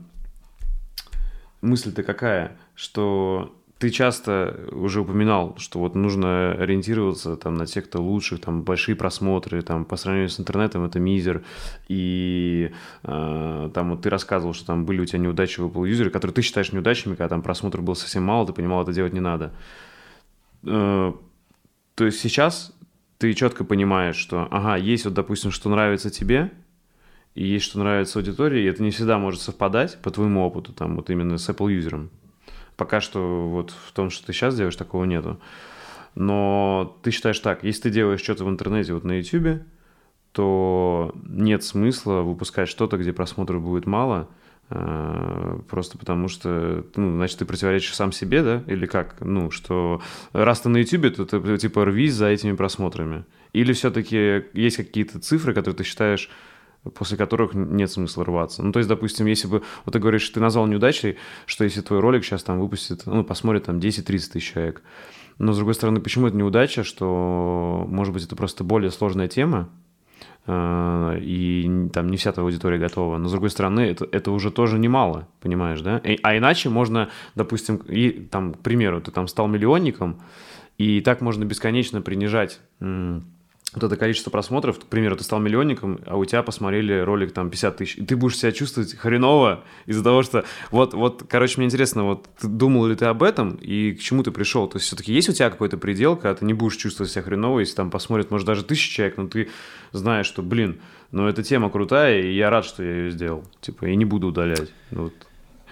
мысль-то какая, что ты часто уже упоминал, что вот нужно ориентироваться там на тех, кто лучших, там большие просмотры, там по сравнению с интернетом это мизер, и э, там вот ты рассказывал, что там были у тебя неудачи в Apple юзеры, которые ты считаешь неудачами, когда там просмотров было совсем мало, ты понимал, это делать не надо. Э, то есть сейчас ты четко понимаешь, что, ага, есть вот, допустим, что нравится тебе, и есть что нравится аудитории, и это не всегда может совпадать по твоему опыту, там вот именно с Apple юзером. Пока что вот в том, что ты сейчас делаешь, такого нету. Но ты считаешь так, если ты делаешь что-то в интернете, вот на YouTube, то нет смысла выпускать что-то, где просмотров будет мало, э, просто потому что, ну, значит, ты противоречишь сам себе, да, или как, ну, что раз ты на YouTube, то ты, типа, рвись за этими просмотрами. Или все-таки есть какие-то цифры, которые ты считаешь после которых нет смысла рваться. Ну, то есть, допустим, если бы, вот ты говоришь, ты назвал неудачей, что если твой ролик сейчас там выпустит, ну, посмотрит там 10-30 тысяч человек, но, с другой стороны, почему это неудача, что, может быть, это просто более сложная тема, э, и там не вся твоя аудитория готова. Но, с другой стороны, это, это уже тоже немало, понимаешь, да? А иначе можно, допустим, и, там, к примеру, ты там стал миллионником, и так можно бесконечно принижать вот это количество просмотров, к примеру, ты стал миллионником, а у тебя посмотрели ролик там 50 тысяч, и ты будешь себя чувствовать хреново из-за того, что вот, вот, короче, мне интересно, вот ты думал ли ты об этом и к чему ты пришел? То есть все-таки есть у тебя какой-то предел, когда ты не будешь чувствовать себя хреново, если там посмотрит, может, даже тысяча человек, но ты знаешь, что, блин, ну эта тема крутая, и я рад, что я ее сделал, типа, и не буду удалять. Вот.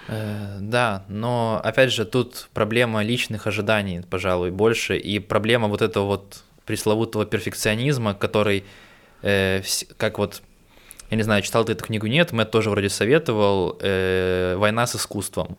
Э, да, но опять же тут проблема личных ожиданий, пожалуй, больше, и проблема вот этого вот пресловутого перфекционизма, который, э, как вот, я не знаю, читал ты эту книгу, нет, Мэтт тоже вроде советовал, э, «Война с искусством».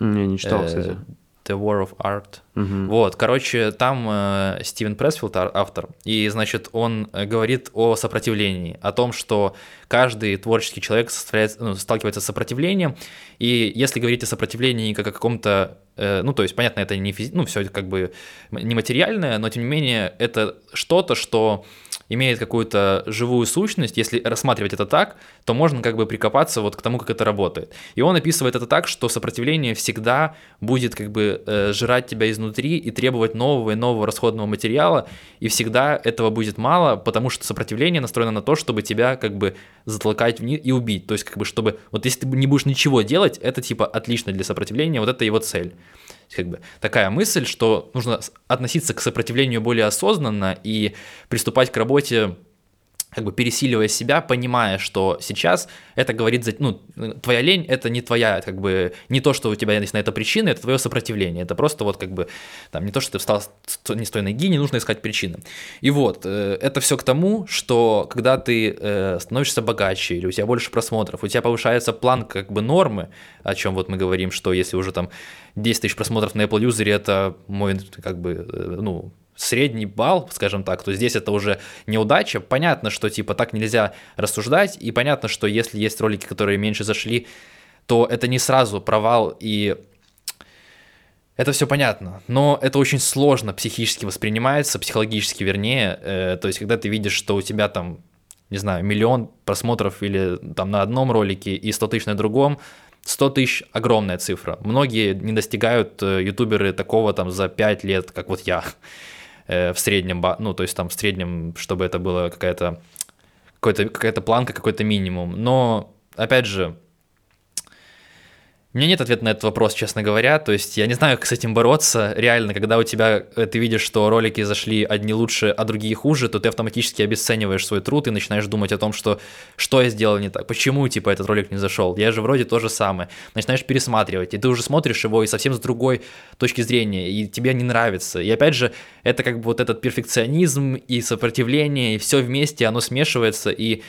Не, не читал, э, кстати. The War of Art. Угу. Вот, короче, там э, Стивен Пресфилд, автор, и, значит, он э, говорит о сопротивлении, о том, что каждый творческий человек ну, сталкивается с сопротивлением, и если говорить о сопротивлении как о каком-то, э, ну, то есть, понятно, это не физи... ну, все как бы нематериальное, но, тем не менее, это что-то, что имеет какую-то живую сущность, если рассматривать это так, то можно как бы прикопаться вот к тому, как это работает. И он описывает это так, что сопротивление всегда будет как бы э, жрать тебя изнутри и требовать нового и нового расходного материала, и всегда этого будет мало, потому что сопротивление настроено на то, чтобы тебя как бы затолкать вниз и убить. То есть как бы чтобы, вот если ты не будешь ничего делать, это типа отлично для сопротивления, вот это его цель как бы такая мысль, что нужно относиться к сопротивлению более осознанно и приступать к работе как бы пересиливая себя, понимая, что сейчас это говорит, за, ну, твоя лень, это не твоя, как бы, не то, что у тебя есть на это причины, это твое сопротивление, это просто вот как бы, там, не то, что ты встал не с той ноги, не нужно искать причины. И вот, э, это все к тому, что когда ты э, становишься богаче, или у тебя больше просмотров, у тебя повышается план как бы нормы, о чем вот мы говорим, что если уже там 10 тысяч просмотров на Apple User, это мой, как бы, э, ну, средний балл, скажем так, то здесь это уже неудача. Понятно, что типа так нельзя рассуждать, и понятно, что если есть ролики, которые меньше зашли, то это не сразу провал, и это все понятно, но это очень сложно психически воспринимается, психологически вернее, э, то есть когда ты видишь, что у тебя там, не знаю, миллион просмотров или там на одном ролике и 100 тысяч на другом, 100 тысяч – огромная цифра. Многие не достигают э, ютуберы такого там за 5 лет, как вот я. Э, в среднем, ну, то есть там в среднем, чтобы это было какая-то какая-то планка, какой-то минимум. Но, опять же, у меня нет ответа на этот вопрос, честно говоря. То есть я не знаю, как с этим бороться. Реально, когда у тебя э, ты видишь, что ролики зашли одни лучше, а другие хуже, то ты автоматически обесцениваешь свой труд и начинаешь думать о том, что что я сделал не так, почему типа этот ролик не зашел. Я же вроде то же самое. Начинаешь пересматривать, и ты уже смотришь его и совсем с другой точки зрения, и тебе не нравится. И опять же, это как бы вот этот перфекционизм и сопротивление, и все вместе, оно смешивается, и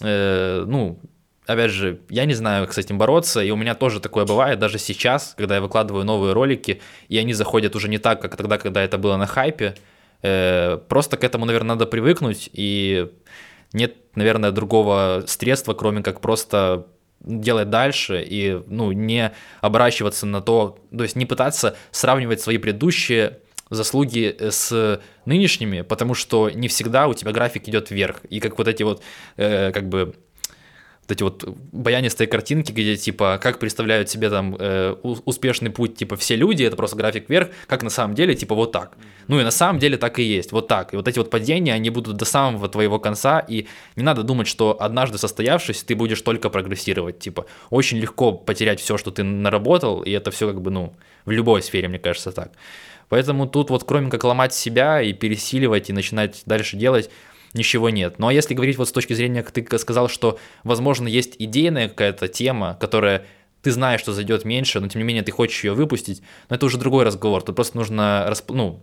э, ну, опять же, я не знаю, как с этим бороться, и у меня тоже такое бывает, даже сейчас, когда я выкладываю новые ролики, и они заходят уже не так, как тогда, когда это было на хайпе, э, просто к этому, наверное, надо привыкнуть, и нет, наверное, другого средства, кроме как просто делать дальше и, ну, не оборачиваться на то, то есть не пытаться сравнивать свои предыдущие заслуги с нынешними, потому что не всегда у тебя график идет вверх. И как вот эти вот, э, как бы, вот эти вот баянистые картинки, где типа как представляют себе там э, успешный путь типа все люди, это просто график вверх, как на самом деле типа вот так. Ну и на самом деле так и есть, вот так. И вот эти вот падения, они будут до самого твоего конца, и не надо думать, что однажды состоявшись, ты будешь только прогрессировать. Типа очень легко потерять все, что ты наработал, и это все как бы, ну, в любой сфере, мне кажется, так. Поэтому тут вот кроме как ломать себя и пересиливать и начинать дальше делать, ничего нет. Ну а если говорить вот с точки зрения, как ты сказал, что, возможно, есть идейная какая-то тема, которая ты знаешь, что зайдет меньше, но тем не менее ты хочешь ее выпустить, но это уже другой разговор. Тут просто нужно расп... ну,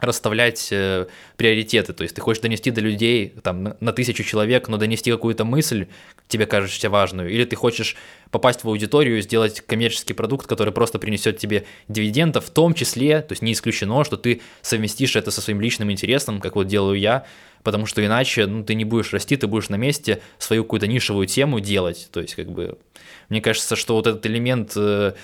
расставлять э, приоритеты. То есть ты хочешь донести до людей там, на тысячу человек, но донести какую-то мысль, тебе кажется важную, или ты хочешь попасть в аудиторию, сделать коммерческий продукт, который просто принесет тебе дивидендов, в том числе, то есть не исключено, что ты совместишь это со своим личным интересом, как вот делаю я, потому что иначе ну, ты не будешь расти, ты будешь на месте свою какую-то нишевую тему делать. То есть, как бы, мне кажется, что вот этот элемент э,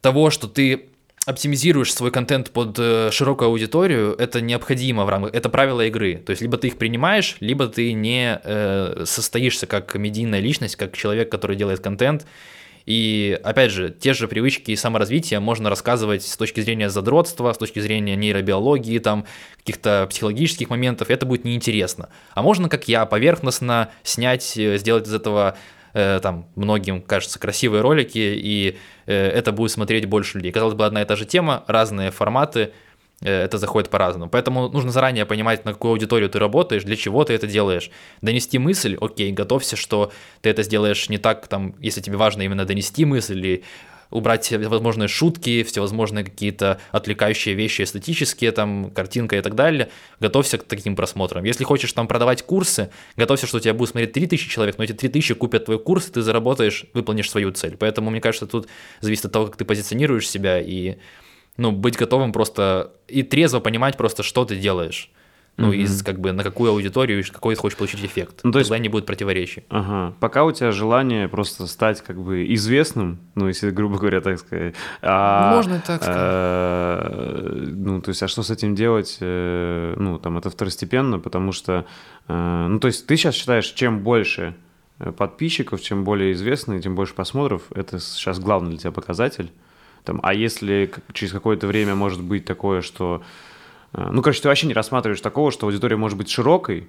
того, что ты оптимизируешь свой контент под э, широкую аудиторию, это необходимо в рамках, это правила игры. То есть либо ты их принимаешь, либо ты не э, состоишься как медийная личность, как человек, который делает контент. И опять же, те же привычки и саморазвития можно рассказывать с точки зрения задротства, с точки зрения нейробиологии, там, каких-то психологических моментов, это будет неинтересно. А можно, как я, поверхностно снять, э, сделать из этого Э, там многим кажется красивые ролики, и э, это будет смотреть больше людей. Казалось бы, одна и та же тема, разные форматы, это заходит по-разному. Поэтому нужно заранее понимать, на какую аудиторию ты работаешь, для чего ты это делаешь. Донести мысль, окей, готовься, что ты это сделаешь не так, там, если тебе важно именно донести мысль или убрать всевозможные шутки, всевозможные какие-то отвлекающие вещи эстетические, там, картинка и так далее, готовься к таким просмотрам. Если хочешь там продавать курсы, готовься, что тебя будет смотреть 3000 человек, но эти 3000 купят твой курс, и ты заработаешь, выполнишь свою цель. Поэтому, мне кажется, тут зависит от того, как ты позиционируешь себя и ну, быть готовым просто и трезво понимать просто, что ты делаешь ну, mm-hmm. из как бы на какую аудиторию, какой ты хочешь получить эффект. Ну, то есть... Тогда не будет противоречий. Ага. Пока у тебя желание просто стать как бы известным, ну, если, грубо говоря, так сказать. А, Можно так сказать. А, ну, то есть, а что с этим делать? Э, ну, там, это второстепенно, потому что, э, ну, то есть, ты сейчас считаешь, чем больше подписчиков, чем более известный, тем больше просмотров, это сейчас главный для тебя показатель. Там, а если через какое-то время может быть такое, что а, ну, короче, ты вообще не рассматриваешь такого, что аудитория может быть широкой,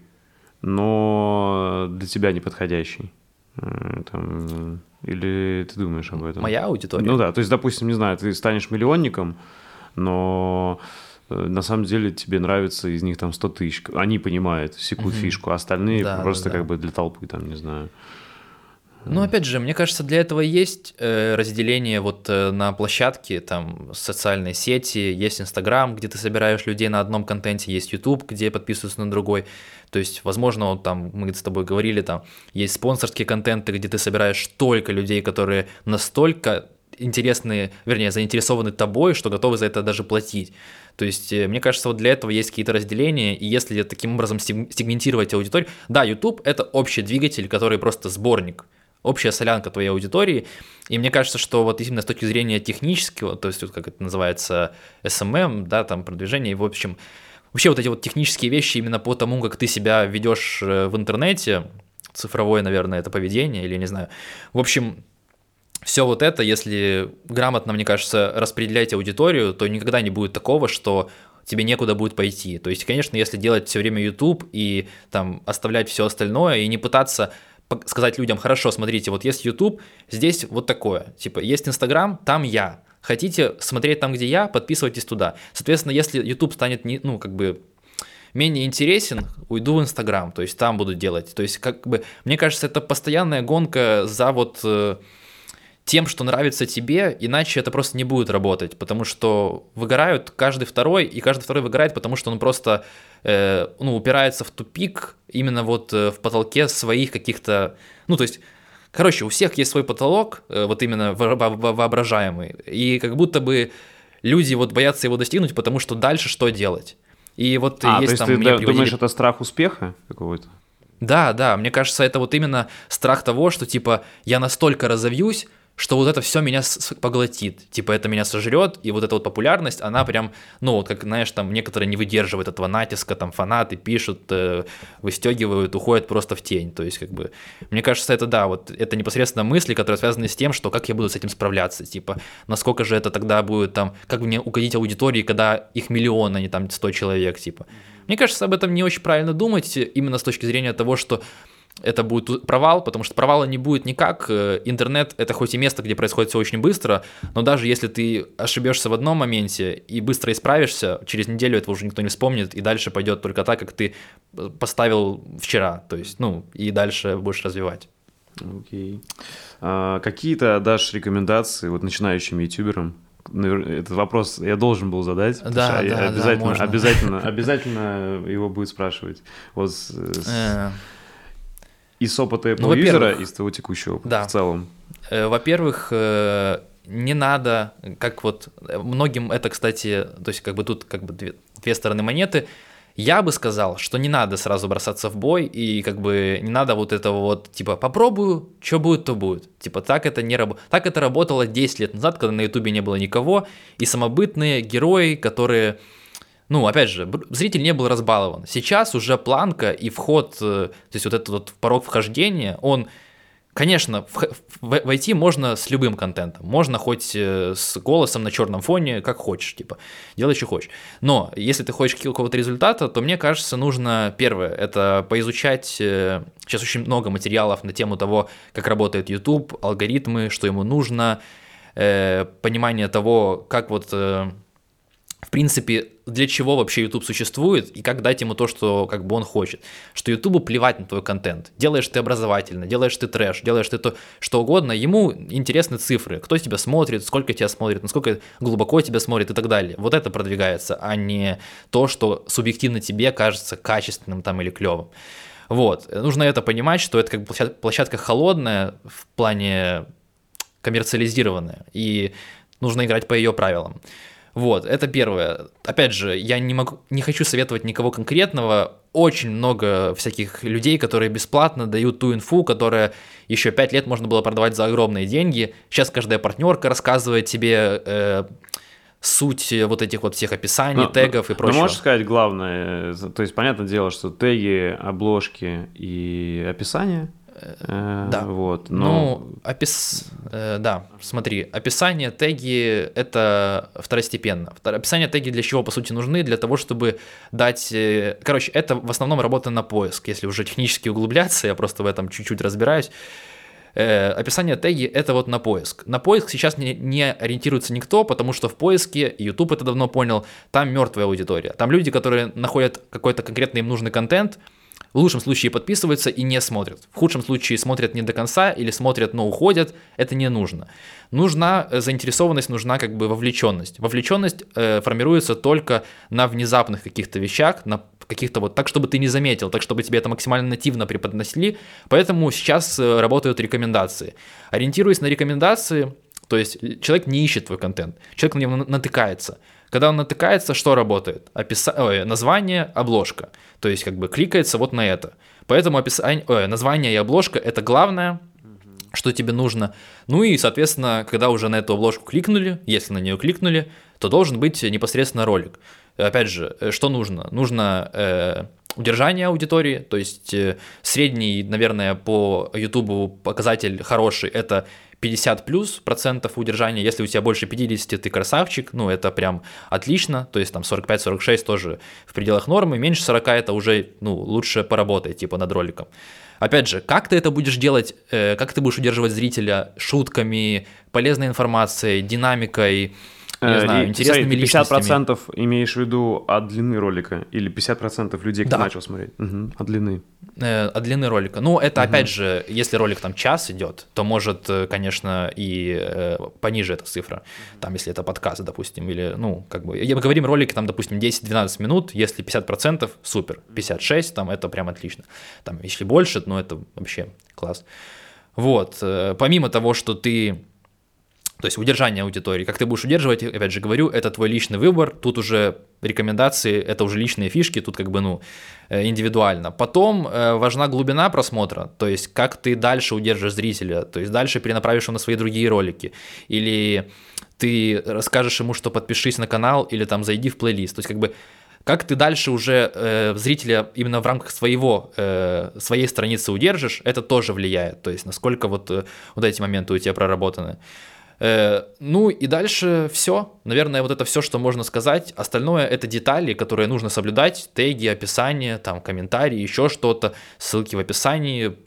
но для тебя неподходящей. Э, там, или ты думаешь об этом? Моя аудитория? Ну да, то есть, допустим, не знаю, ты станешь миллионником, но э, на самом деле тебе нравится из них там 100 тысяч. Они понимают, секут угу. фишку, а остальные да, просто да, да. как бы для толпы, там, не знаю. Ну, опять же, мне кажется, для этого есть э, разделение вот э, на площадке, там, социальные сети, есть Инстаграм, где ты собираешь людей на одном контенте, есть YouTube, где подписываются на другой. То есть, возможно, вот там, мы с тобой говорили, там, есть спонсорские контенты, где ты собираешь только людей, которые настолько интересны, вернее, заинтересованы тобой, что готовы за это даже платить. То есть, э, мне кажется, вот для этого есть какие-то разделения, и если таким образом сегментировать аудиторию, да, YouTube — это общий двигатель, который просто сборник — общая солянка твоей аудитории. И мне кажется, что вот именно с точки зрения технического, то есть вот как это называется, SMM, да, там продвижение, в общем, вообще вот эти вот технические вещи именно по тому, как ты себя ведешь э, в интернете, цифровое, наверное, это поведение или не знаю. В общем, все вот это, если грамотно, мне кажется, распределять аудиторию, то никогда не будет такого, что тебе некуда будет пойти. То есть, конечно, если делать все время YouTube и там оставлять все остальное и не пытаться сказать людям, хорошо, смотрите, вот есть YouTube, здесь вот такое, типа, есть Instagram, там я. Хотите смотреть там, где я, подписывайтесь туда. Соответственно, если YouTube станет, не, ну, как бы, менее интересен, уйду в Инстаграм, то есть там буду делать. То есть, как бы, мне кажется, это постоянная гонка за вот э, тем, что нравится тебе, иначе это просто не будет работать, потому что выгорают каждый второй, и каждый второй выгорает, потому что он просто э, ну, упирается в тупик именно вот э, в потолке своих каких-то, ну, то есть, короче, у всех есть свой потолок, э, вот именно воображаемый, и как будто бы люди вот боятся его достигнуть, потому что дальше что делать? И вот а, есть то есть там... ты да, приводили... думаешь, это страх успеха какого-то? Да, да, мне кажется, это вот именно страх того, что типа я настолько разовьюсь, что вот это все меня поглотит, типа это меня сожрет, и вот эта вот популярность, она прям, ну вот как, знаешь, там некоторые не выдерживают этого натиска, там фанаты пишут, э, выстегивают, уходят просто в тень, то есть как бы, мне кажется, это да, вот это непосредственно мысли, которые связаны с тем, что как я буду с этим справляться, типа, насколько же это тогда будет там, как мне угодить аудитории, когда их миллион, а не там 100 человек, типа. Мне кажется, об этом не очень правильно думать, именно с точки зрения того, что это будет провал, потому что провала не будет никак. Э, интернет — это хоть и место, где происходит все очень быстро, но даже если ты ошибешься в одном моменте и быстро исправишься, через неделю этого уже никто не вспомнит, и дальше пойдет только так, как ты э, поставил вчера, то есть, ну, и дальше будешь развивать. Окей. Okay. А, какие-то дашь рекомендации вот начинающим ютуберам? Этот вопрос я должен был задать. Да, да, обязательно, да, обязательно, обязательно его будет спрашивать. Вот с, с... И с опыта Apple ну, юзера, и с твоего текущего опыта да. в целом. Э, во-первых, э, не надо, как вот многим это, кстати, то есть как бы тут как бы две, две стороны монеты. Я бы сказал, что не надо сразу бросаться в бой, и как бы не надо вот этого вот, типа, попробую, что будет, то будет. Типа, так это не работает. Так это работало 10 лет назад, когда на Ютубе не было никого, и самобытные герои, которые ну, опять же, зритель не был разбалован. Сейчас уже планка и вход, э, то есть вот этот вот порог вхождения, он, конечно, войти можно с любым контентом, можно хоть э, с голосом на черном фоне, как хочешь, типа, делай, что хочешь. Но если ты хочешь какого-то результата, то мне кажется, нужно, первое, это поизучать, э, сейчас очень много материалов на тему того, как работает YouTube, алгоритмы, что ему нужно, понимание того, как вот в принципе, для чего вообще YouTube существует и как дать ему то, что как бы он хочет. Что YouTube плевать на твой контент. Делаешь ты образовательно, делаешь ты трэш, делаешь ты то, что угодно. Ему интересны цифры. Кто тебя смотрит, сколько тебя смотрит, насколько глубоко тебя смотрит и так далее. Вот это продвигается, а не то, что субъективно тебе кажется качественным там или клевым. Вот. Нужно это понимать, что это как бы площадка холодная в плане коммерциализированная. И нужно играть по ее правилам. Вот, это первое. Опять же, я не могу, не хочу советовать никого конкретного. Очень много всяких людей, которые бесплатно дают ту инфу, которая еще пять лет можно было продавать за огромные деньги. Сейчас каждая партнерка рассказывает тебе э, суть вот этих вот всех описаний, но, тегов и прочего. Ну, можешь сказать главное, то есть, понятное дело, что теги, обложки и описание – Э, да. Вот, но... Ну, опис... Э, да, смотри, описание, теги — это второстепенно. Описание, теги для чего, по сути, нужны? Для того, чтобы дать... Э, короче, это в основном работа на поиск. Если уже технически углубляться, я просто в этом чуть-чуть разбираюсь. Описание теги — это вот на поиск. На поиск сейчас не, не ориентируется никто, потому что в поиске, YouTube это давно понял, там мертвая аудитория. Там люди, которые находят какой-то конкретный им нужный контент — в лучшем случае подписываются и не смотрят. В худшем случае смотрят не до конца или смотрят, но уходят. Это не нужно. Нужна э, заинтересованность, нужна как бы вовлеченность. Вовлеченность э, формируется только на внезапных каких-то вещах, на каких-то вот так, чтобы ты не заметил, так, чтобы тебе это максимально нативно преподносили. Поэтому сейчас э, работают рекомендации. Ориентируясь на рекомендации, то есть э, человек не ищет твой контент, человек на него натыкается. Когда он натыкается, что работает? Описа... Ой, название, обложка. То есть как бы кликается вот на это. Поэтому описание, ой, название и обложка это главное, что тебе нужно. Ну и, соответственно, когда уже на эту обложку кликнули, если на нее кликнули, то должен быть непосредственно ролик. Опять же, э, что нужно? Нужно э, удержание аудитории, то есть э, средний, наверное, по YouTube показатель хороший, это 50 плюс процентов удержания, если у тебя больше 50, ты красавчик, ну, это прям отлично, то есть там 45-46 тоже в пределах нормы, меньше 40 это уже, ну, лучше поработай, типа, над роликом. Опять же, как ты это будешь делать, э, как ты будешь удерживать зрителя шутками, полезной информацией, динамикой, не э, знаю, и, интересными 50% личностями. имеешь в виду от длины ролика или 50% людей, кто да. начал смотреть? Угу, от длины. Э, от длины ролика. Ну, это угу. опять же, если ролик там час идет, то может, э, конечно, и э, пониже эта цифра. Там, если это подкаст, допустим, или, ну, как бы, мы говорим ролики там, допустим, 10-12 минут, если 50%, супер, 56, там, это прям отлично. Там, если больше, ну, это вообще класс. Вот, э, помимо того, что ты то есть удержание аудитории. Как ты будешь удерживать, опять же говорю, это твой личный выбор. Тут уже рекомендации, это уже личные фишки, тут как бы, ну, э, индивидуально. Потом э, важна глубина просмотра, то есть как ты дальше удержишь зрителя, то есть дальше перенаправишь его на свои другие ролики. Или ты расскажешь ему, что подпишись на канал, или там зайди в плейлист. То есть как бы как ты дальше уже э, зрителя именно в рамках своего, э, своей страницы удержишь, это тоже влияет. То есть насколько вот, э, вот эти моменты у тебя проработаны. Ну и дальше все. Наверное, вот это все, что можно сказать. Остальное это детали, которые нужно соблюдать. Теги, описание, там комментарии, еще что-то, ссылки в описании,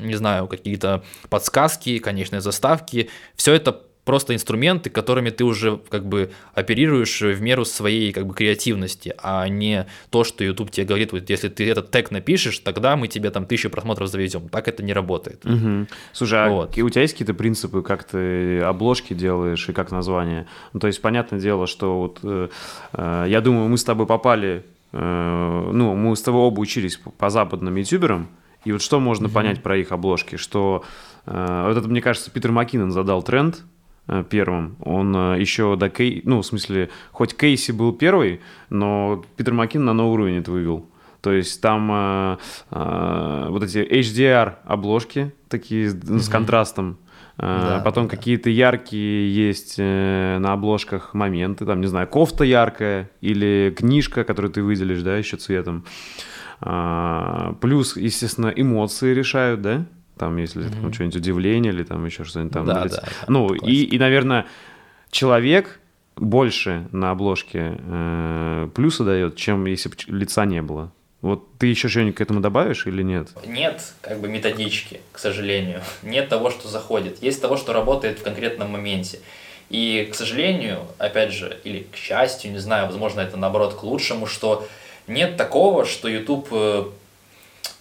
не знаю, какие-то подсказки, конечные заставки. Все это просто инструменты, которыми ты уже как бы оперируешь в меру своей как бы креативности, а не то, что YouTube тебе говорит, вот если ты этот тег напишешь, тогда мы тебе там тысячу просмотров завезем. Так это не работает. Угу. Слушай, а вот. у тебя есть какие-то принципы, как ты обложки делаешь и как название? Ну, то есть, понятное дело, что вот э, э я думаю, мы с тобой попали, э, ну, мы с тобой оба учились по, по западным ютуберам, и вот что можно угу. понять про их обложки, что э, вот это, мне кажется, Питер Маккинон задал тренд, первым. Он э, еще до Кей... Ну, в смысле, хоть Кейси был первый, но Питер Маккин на новый уровень это вывел. То есть там э, э, вот эти HDR обложки такие mm-hmm. с контрастом. Э, да, потом да. какие-то яркие есть э, на обложках моменты, там, не знаю, кофта яркая или книжка, которую ты выделишь, да, еще цветом. Э, плюс, естественно, эмоции решают, да? Там, если mm-hmm. там что-нибудь удивление или там еще что-нибудь там. Да, да, ну, и, и, наверное, человек больше на обложке э, плюса дает, чем если бы лица не было. Вот ты еще что-нибудь к этому добавишь или нет? Нет, как бы методички, к сожалению. Нет того, что заходит. Есть того, что работает в конкретном моменте. И, к сожалению, опять же, или к счастью, не знаю, возможно, это наоборот к лучшему, что нет такого, что YouTube э,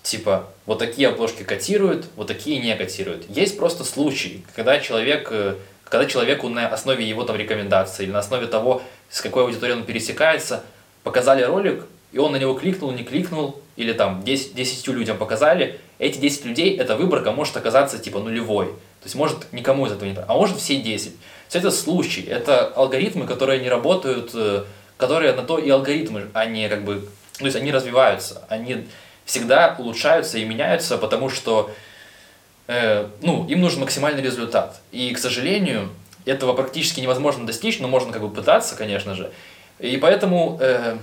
типа вот такие обложки котируют, вот такие не котируют. Есть просто случай, когда человек, э, когда человеку на основе его там рекомендаций или на основе того, с какой аудиторией он пересекается, показали ролик, и он на него кликнул, не кликнул, или там 10, 10 людям показали, эти 10 людей, эта выборка может оказаться типа нулевой. То есть может никому из этого не А может все 10. То есть это случай, это алгоритмы, которые не работают, э, которые на то и алгоритмы, они как бы, то есть они развиваются, они всегда улучшаются и меняются, потому что э, ну, им нужен максимальный результат. И, к сожалению, этого практически невозможно достичь, но можно как бы пытаться, конечно же. И поэтому э,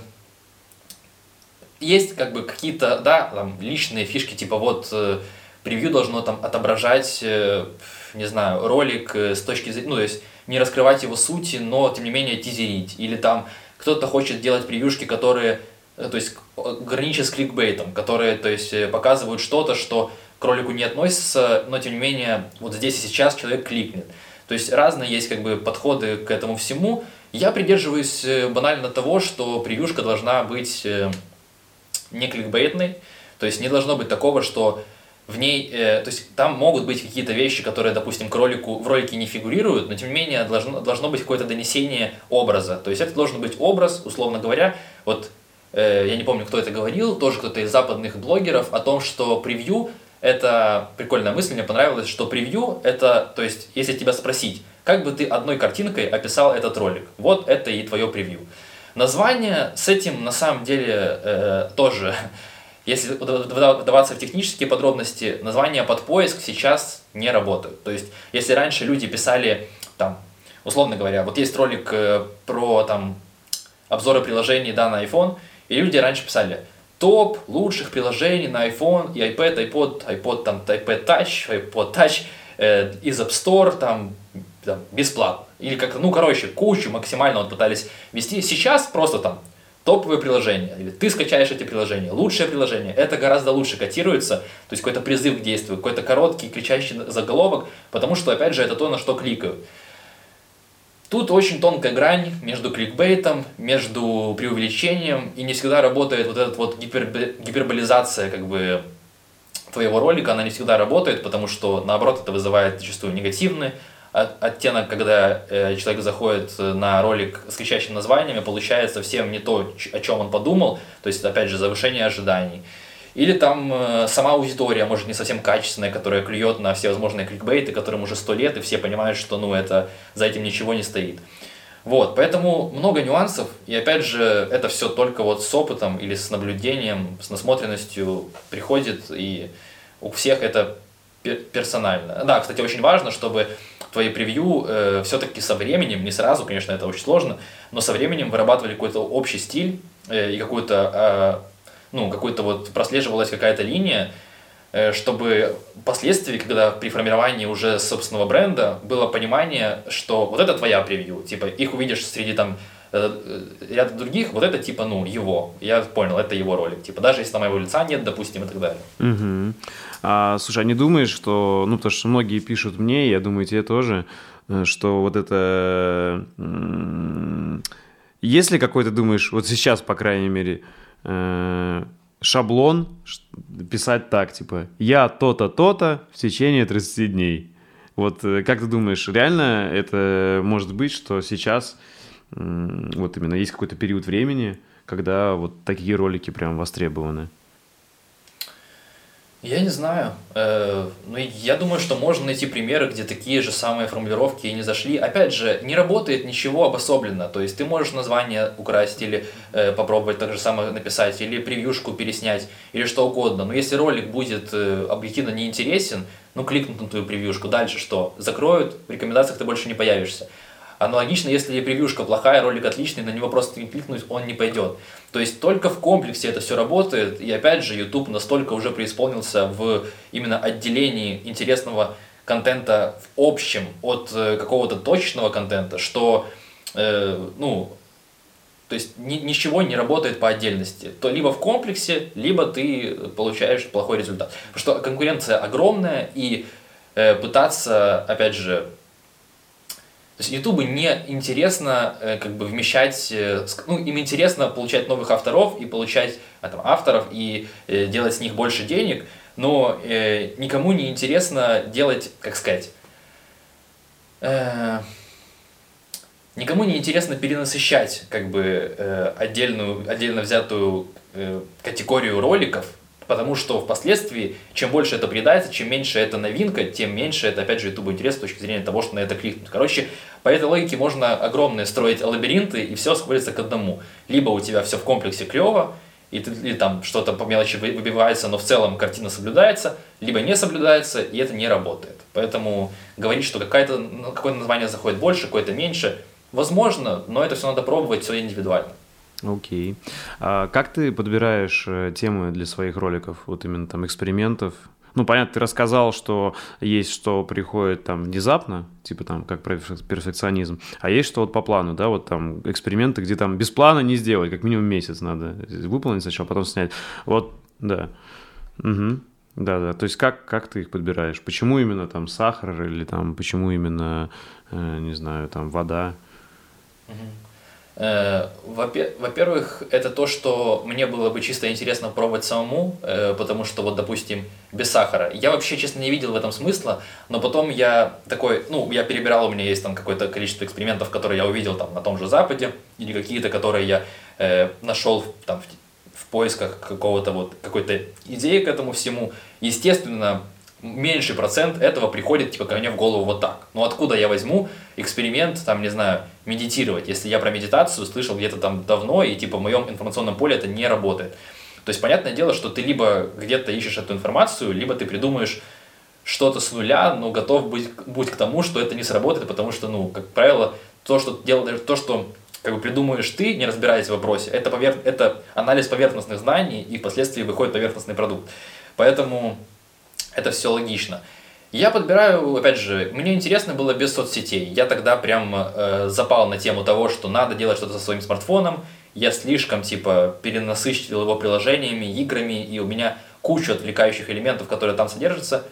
есть как бы какие-то, да, там, личные фишки, типа вот э, превью должно там отображать, э, не знаю, ролик э, с точки зрения, ну, то есть не раскрывать его сути, но тем не менее тизерить. Или там кто-то хочет делать превьюшки, которые то есть граничит с кликбейтом, которые то есть, э, показывают что-то, что к ролику не относится, но тем не менее вот здесь и сейчас человек кликнет. То есть разные есть как бы подходы к этому всему. Я придерживаюсь э, банально того, что превьюшка должна быть не кликбейтной, то есть не должно быть такого, что в ней, э, то есть там могут быть какие-то вещи, которые, допустим, к ролику, в ролике не фигурируют, но тем не менее должно, должно быть какое-то донесение образа. То есть это должен быть образ, условно говоря, вот Э, я не помню, кто это говорил, тоже кто-то из западных блогеров, о том, что превью это прикольная мысль, мне понравилось, что превью это, то есть, если тебя спросить, как бы ты одной картинкой описал этот ролик, вот это и твое превью. Название с этим на самом деле э, тоже, *laughs* если вдаваться в технические подробности, названия под поиск сейчас не работают. То есть, если раньше люди писали, там, условно говоря, вот есть ролик э, про там обзоры приложений да, на iPhone, и люди раньше писали топ лучших приложений на iPhone и iPad, iPod, iPod, там, iPad Touch, iPod Touch э, из App Store, там, там, бесплатно. Или как-то, ну, короче, кучу максимально вот пытались вести. Сейчас просто там топовые приложения, или ты скачаешь эти приложения, лучшее приложение, это гораздо лучше котируется, то есть какой-то призыв к действию, какой-то короткий кричащий заголовок, потому что, опять же, это то, на что кликают. Тут очень тонкая грань между кликбейтом, между преувеличением, и не всегда работает вот эта вот гипер, гиперболизация как бы твоего ролика, она не всегда работает, потому что наоборот это вызывает зачастую негативный оттенок, когда э, человек заходит на ролик с кричащим названиями, получает совсем не то, о чем он подумал, то есть опять же завышение ожиданий. Или там э, сама аудитория, может, не совсем качественная, которая клюет на все возможные кликбейты, которым уже сто лет, и все понимают, что ну, это, за этим ничего не стоит. Вот, поэтому много нюансов, и опять же, это все только вот с опытом или с наблюдением, с насмотренностью приходит, и у всех это персонально. Да, кстати, очень важно, чтобы твои превью э, все-таки со временем, не сразу, конечно, это очень сложно, но со временем вырабатывали какой-то общий стиль э, и какую-то, э, ну, какую-то вот прослеживалась какая-то линия, э, чтобы впоследствии, когда при формировании уже собственного бренда было понимание, что вот это твоя превью, типа их увидишь среди там э, ряд других, вот это типа, ну, его. Я понял, это его ролик. Типа, даже если там моего лица нет, допустим, и так далее. Угу. А, слушай, а не думаешь, что, ну, потому что многие пишут мне, я думаю, тебе тоже, э, что вот это... Если какой-то, думаешь, вот сейчас, по крайней мере, э, шаблон писать так, типа, я то-то, то-то в течение 30 дней. Вот э, как ты думаешь, реально это может быть, что сейчас вот именно есть какой-то период времени, когда вот такие ролики прям востребованы? Я не знаю. Э, ну, я думаю, что можно найти примеры, где такие же самые формулировки и не зашли. Опять же, не работает ничего обособленно. То есть ты можешь название украсть или э, попробовать так же самое написать, или превьюшку переснять, или что угодно. Но если ролик будет э, объективно неинтересен, ну, кликнут на твою превьюшку. Дальше что? Закроют, в рекомендациях ты больше не появишься. Аналогично, если превьюшка плохая, ролик отличный, на него просто не кликнуть, он не пойдет. То есть только в комплексе это все работает, и опять же YouTube настолько уже преисполнился в именно отделении интересного контента в общем от э, какого-то точечного контента, что, э, ну, то есть ни, ничего не работает по отдельности. То либо в комплексе, либо ты получаешь плохой результат. Потому что конкуренция огромная, и э, пытаться, опять же, то есть Ютубу не интересно э, как бы вмещать, э, ну, им интересно получать новых авторов и получать а, там, авторов и э, делать с них больше денег, но э, никому не интересно делать, как сказать, э, никому не интересно перенасыщать как бы э, отдельную, отдельно взятую э, категорию роликов, Потому что впоследствии, чем больше это приедается, чем меньше это новинка, тем меньше это, опять же, YouTube интерес с точки зрения того, что на это кликнут. Короче, по этой логике можно огромные строить лабиринты, и все сходится к одному. Либо у тебя все в комплексе клево, и, ты, или там что-то по мелочи выбивается, но в целом картина соблюдается, либо не соблюдается, и это не работает. Поэтому говорить, что какое-то ну, какое название заходит больше, какое-то меньше, возможно, но это все надо пробовать, все индивидуально. Окей. А как ты подбираешь э, темы для своих роликов, вот именно там экспериментов? Ну, понятно, ты рассказал, что есть, что приходит там внезапно, типа там как перфекционизм, а есть, что вот по плану, да, вот там эксперименты, где там без плана не сделать, как минимум месяц надо выполнить сначала, потом снять. Вот, да. Угу. Да, да. То есть как, как ты их подбираешь? Почему именно там сахар или там почему именно, э, не знаю, там вода? Угу. Э, во-первых, это то, что мне было бы чисто интересно пробовать самому, э, потому что вот, допустим, без сахара. Я вообще, честно, не видел в этом смысла, но потом я такой, ну, я перебирал, у меня есть там какое-то количество экспериментов, которые я увидел там на том же Западе, или какие-то, которые я э, нашел там в, в поисках какого-то вот, какой-то идеи к этому всему. Естественно, меньший процент этого приходит типа ко мне в голову вот так. Ну откуда я возьму эксперимент, там, не знаю, медитировать, если я про медитацию слышал где-то там давно, и типа в моем информационном поле это не работает. То есть, понятное дело, что ты либо где-то ищешь эту информацию, либо ты придумаешь что-то с нуля, но готов быть, быть к тому, что это не сработает, потому что, ну, как правило, то, что делаешь, то, что как бы придумаешь ты, не разбираясь в вопросе, это, повер... это анализ поверхностных знаний, и впоследствии выходит поверхностный продукт. Поэтому это все логично. Я подбираю, опять же, мне интересно было без соцсетей. Я тогда прям э, запал на тему того, что надо делать что-то со своим смартфоном. Я слишком, типа, перенасыщил его приложениями, играми, и у меня куча отвлекающих элементов, которые там содержатся.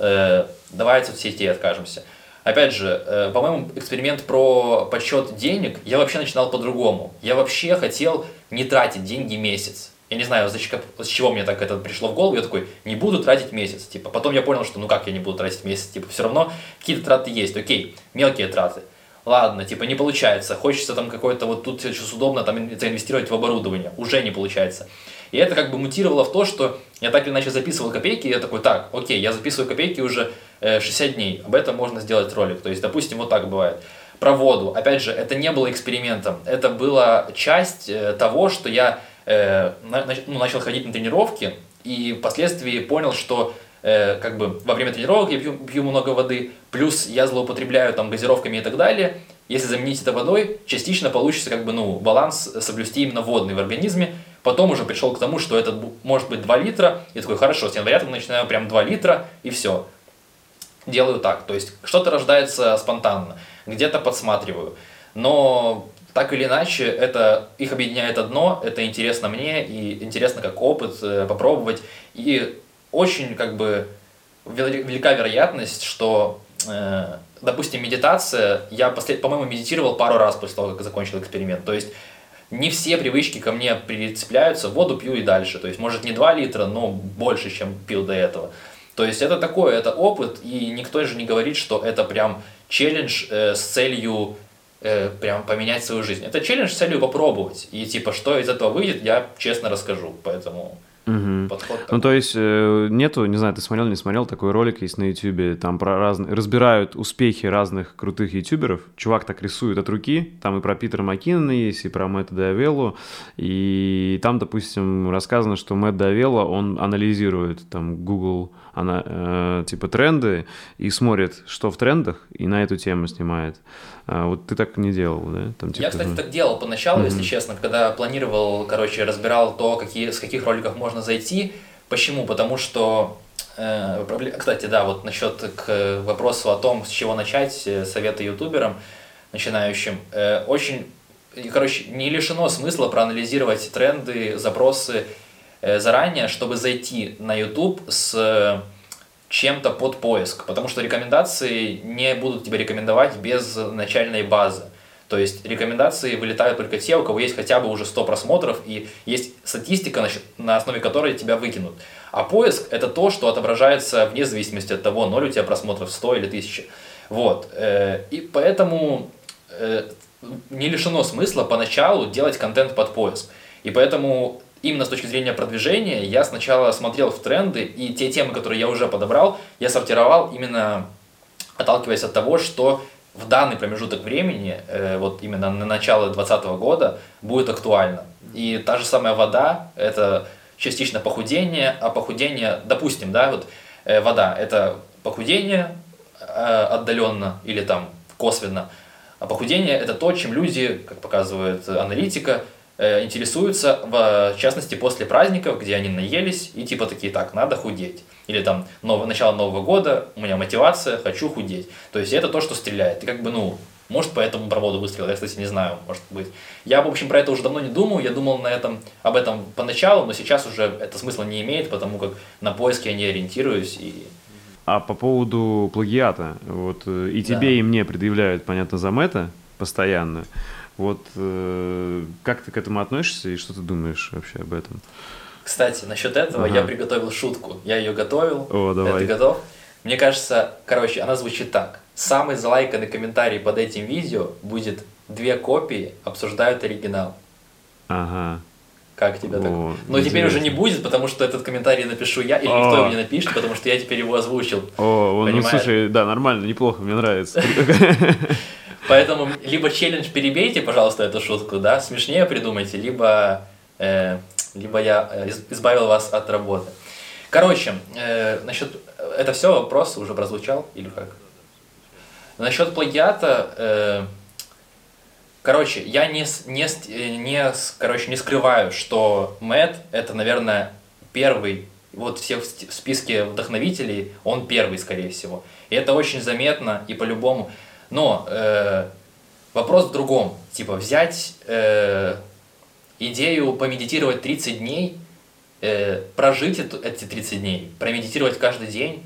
Э, давай от соцсетей откажемся. Опять же, э, по-моему, эксперимент про подсчет денег я вообще начинал по-другому. Я вообще хотел не тратить деньги месяц я не знаю, с чего мне так это пришло в голову, я такой, не буду тратить месяц, типа, потом я понял, что ну как я не буду тратить месяц, типа, все равно какие-то траты есть, окей, мелкие траты, ладно, типа, не получается, хочется там какое-то вот тут сейчас удобно там заинвестировать в оборудование, уже не получается. И это как бы мутировало в то, что я так или иначе записывал копейки, и я такой, так, окей, я записываю копейки уже 60 э, дней, об этом можно сделать ролик. То есть, допустим, вот так бывает. Про воду. Опять же, это не было экспериментом, это была часть э, того, что я э, ну, начал ходить на тренировки, и впоследствии понял, что э, как бы во время тренировок я пью, пью много воды, плюс я злоупотребляю там газировками и так далее. Если заменить это водой, частично получится как бы ну баланс соблюсти именно водный в организме. Потом уже пришел к тому, что это может быть 2 литра. И такой, хорошо, с января начинаю прям 2 литра и все. Делаю так. То есть что-то рождается спонтанно, где-то подсматриваю. Но так или иначе, это их объединяет одно, это интересно мне и интересно как опыт э, попробовать. И очень как бы велика вероятность, что, э, допустим, медитация, я, послед, по-моему, медитировал пару раз после того, как закончил эксперимент. То есть не все привычки ко мне прицепляются, воду пью и дальше. То есть, может, не 2 литра, но больше, чем пил до этого. То есть, это такое, это опыт, и никто же не говорит, что это прям челлендж э, с целью э, прям поменять свою жизнь. Это челлендж с целью попробовать. И типа, что из этого выйдет, я честно расскажу. Поэтому Угу. Подход такой. Ну, то есть, э, нету, не знаю, ты смотрел, не смотрел, такой ролик есть на Ютубе, там про разные, разбирают успехи разных крутых ютуберов, чувак так рисует от руки, там и про Питера Маккинона есть, и про Мэтта Давеллу, и там, допустим, рассказано, что Мэтт Давелла, он анализирует там Google, она, э, типа тренды, и смотрит, что в трендах, и на эту тему снимает. А вот ты так не делал, да? Там, типа, я, кстати, так делал поначалу, mm-hmm. если честно, когда планировал, короче, разбирал то, какие, с каких роликов можно зайти. Почему? Потому что, э, кстати, да, вот насчет к вопросу о том, с чего начать, э, советы ютуберам начинающим, э, очень, короче, не лишено смысла проанализировать тренды, запросы заранее, чтобы зайти на YouTube с чем-то под поиск, потому что рекомендации не будут тебе рекомендовать без начальной базы. То есть рекомендации вылетают только те, у кого есть хотя бы уже 100 просмотров и есть статистика, на основе которой тебя выкинут. А поиск это то, что отображается вне зависимости от того, 0 у тебя просмотров 100 или 1000. Вот. Э, и поэтому э, не лишено смысла поначалу делать контент под поиск. И поэтому именно с точки зрения продвижения, я сначала смотрел в тренды, и те темы, которые я уже подобрал, я сортировал именно отталкиваясь от того, что в данный промежуток времени, э, вот именно на начало 2020 года, будет актуально. И та же самая вода, это частично похудение, а похудение, допустим, да, вот э, вода, это похудение э, отдаленно или там косвенно, а похудение это то, чем люди, как показывает аналитика, интересуются, в частности, после праздников, где они наелись, и типа такие, так, надо худеть. Или там, новое, начало Нового года, у меня мотивация, хочу худеть. То есть это то, что стреляет. И как бы, ну, может, по этому проводу выстрелил, я, кстати, не знаю, может быть. Я, в общем, про это уже давно не думал, я думал на этом, об этом поначалу, но сейчас уже это смысла не имеет, потому как на поиске я не ориентируюсь. И... А по поводу плагиата, вот э, и тебе, да. и мне предъявляют, понятно, за мета постоянно. Вот э, как ты к этому относишься и что ты думаешь вообще об этом? Кстати, насчет этого ага. я приготовил шутку. Я ее готовил. О, давай. Ты готов? Мне кажется, короче, она звучит так. Самый залайканный комментарий под этим видео будет две копии обсуждают оригинал. Ага. Как тебя так? Но интересно. теперь уже не будет, потому что этот комментарий напишу я, или О. никто его не напишет, потому что я теперь его озвучил. О, ну слушай, да, нормально, неплохо, мне нравится. *laughs* Поэтому либо челлендж перебейте, пожалуйста, эту шутку, да, смешнее придумайте, либо, э, либо я э, избавил вас от работы. Короче, э, насчет... Это все вопрос уже прозвучал или как? Насчет плагиата... Э, короче, я не, не, не, короче, не скрываю, что Мэтт это, наверное, первый вот все в списке вдохновителей, он первый, скорее всего. И это очень заметно и по-любому. Но э, вопрос в другом. Типа взять э, идею помедитировать 30 дней, э, прожить эти 30 дней, промедитировать каждый день,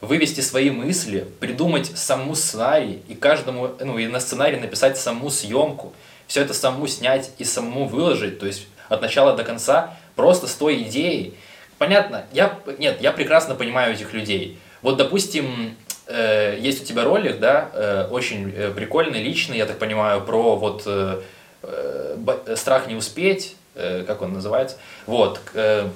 вывести свои мысли, придумать саму сценарий и каждому, ну и на сценарий написать саму съемку, все это саму снять и самому выложить, то есть от начала до конца, просто с той идеей. Понятно, я, нет, я прекрасно понимаю этих людей. Вот, допустим, э, есть у тебя ролик, да, э, очень э, прикольный, личный, я так понимаю, про вот э, э страх не успеть, э, как он называется. Вот. Э,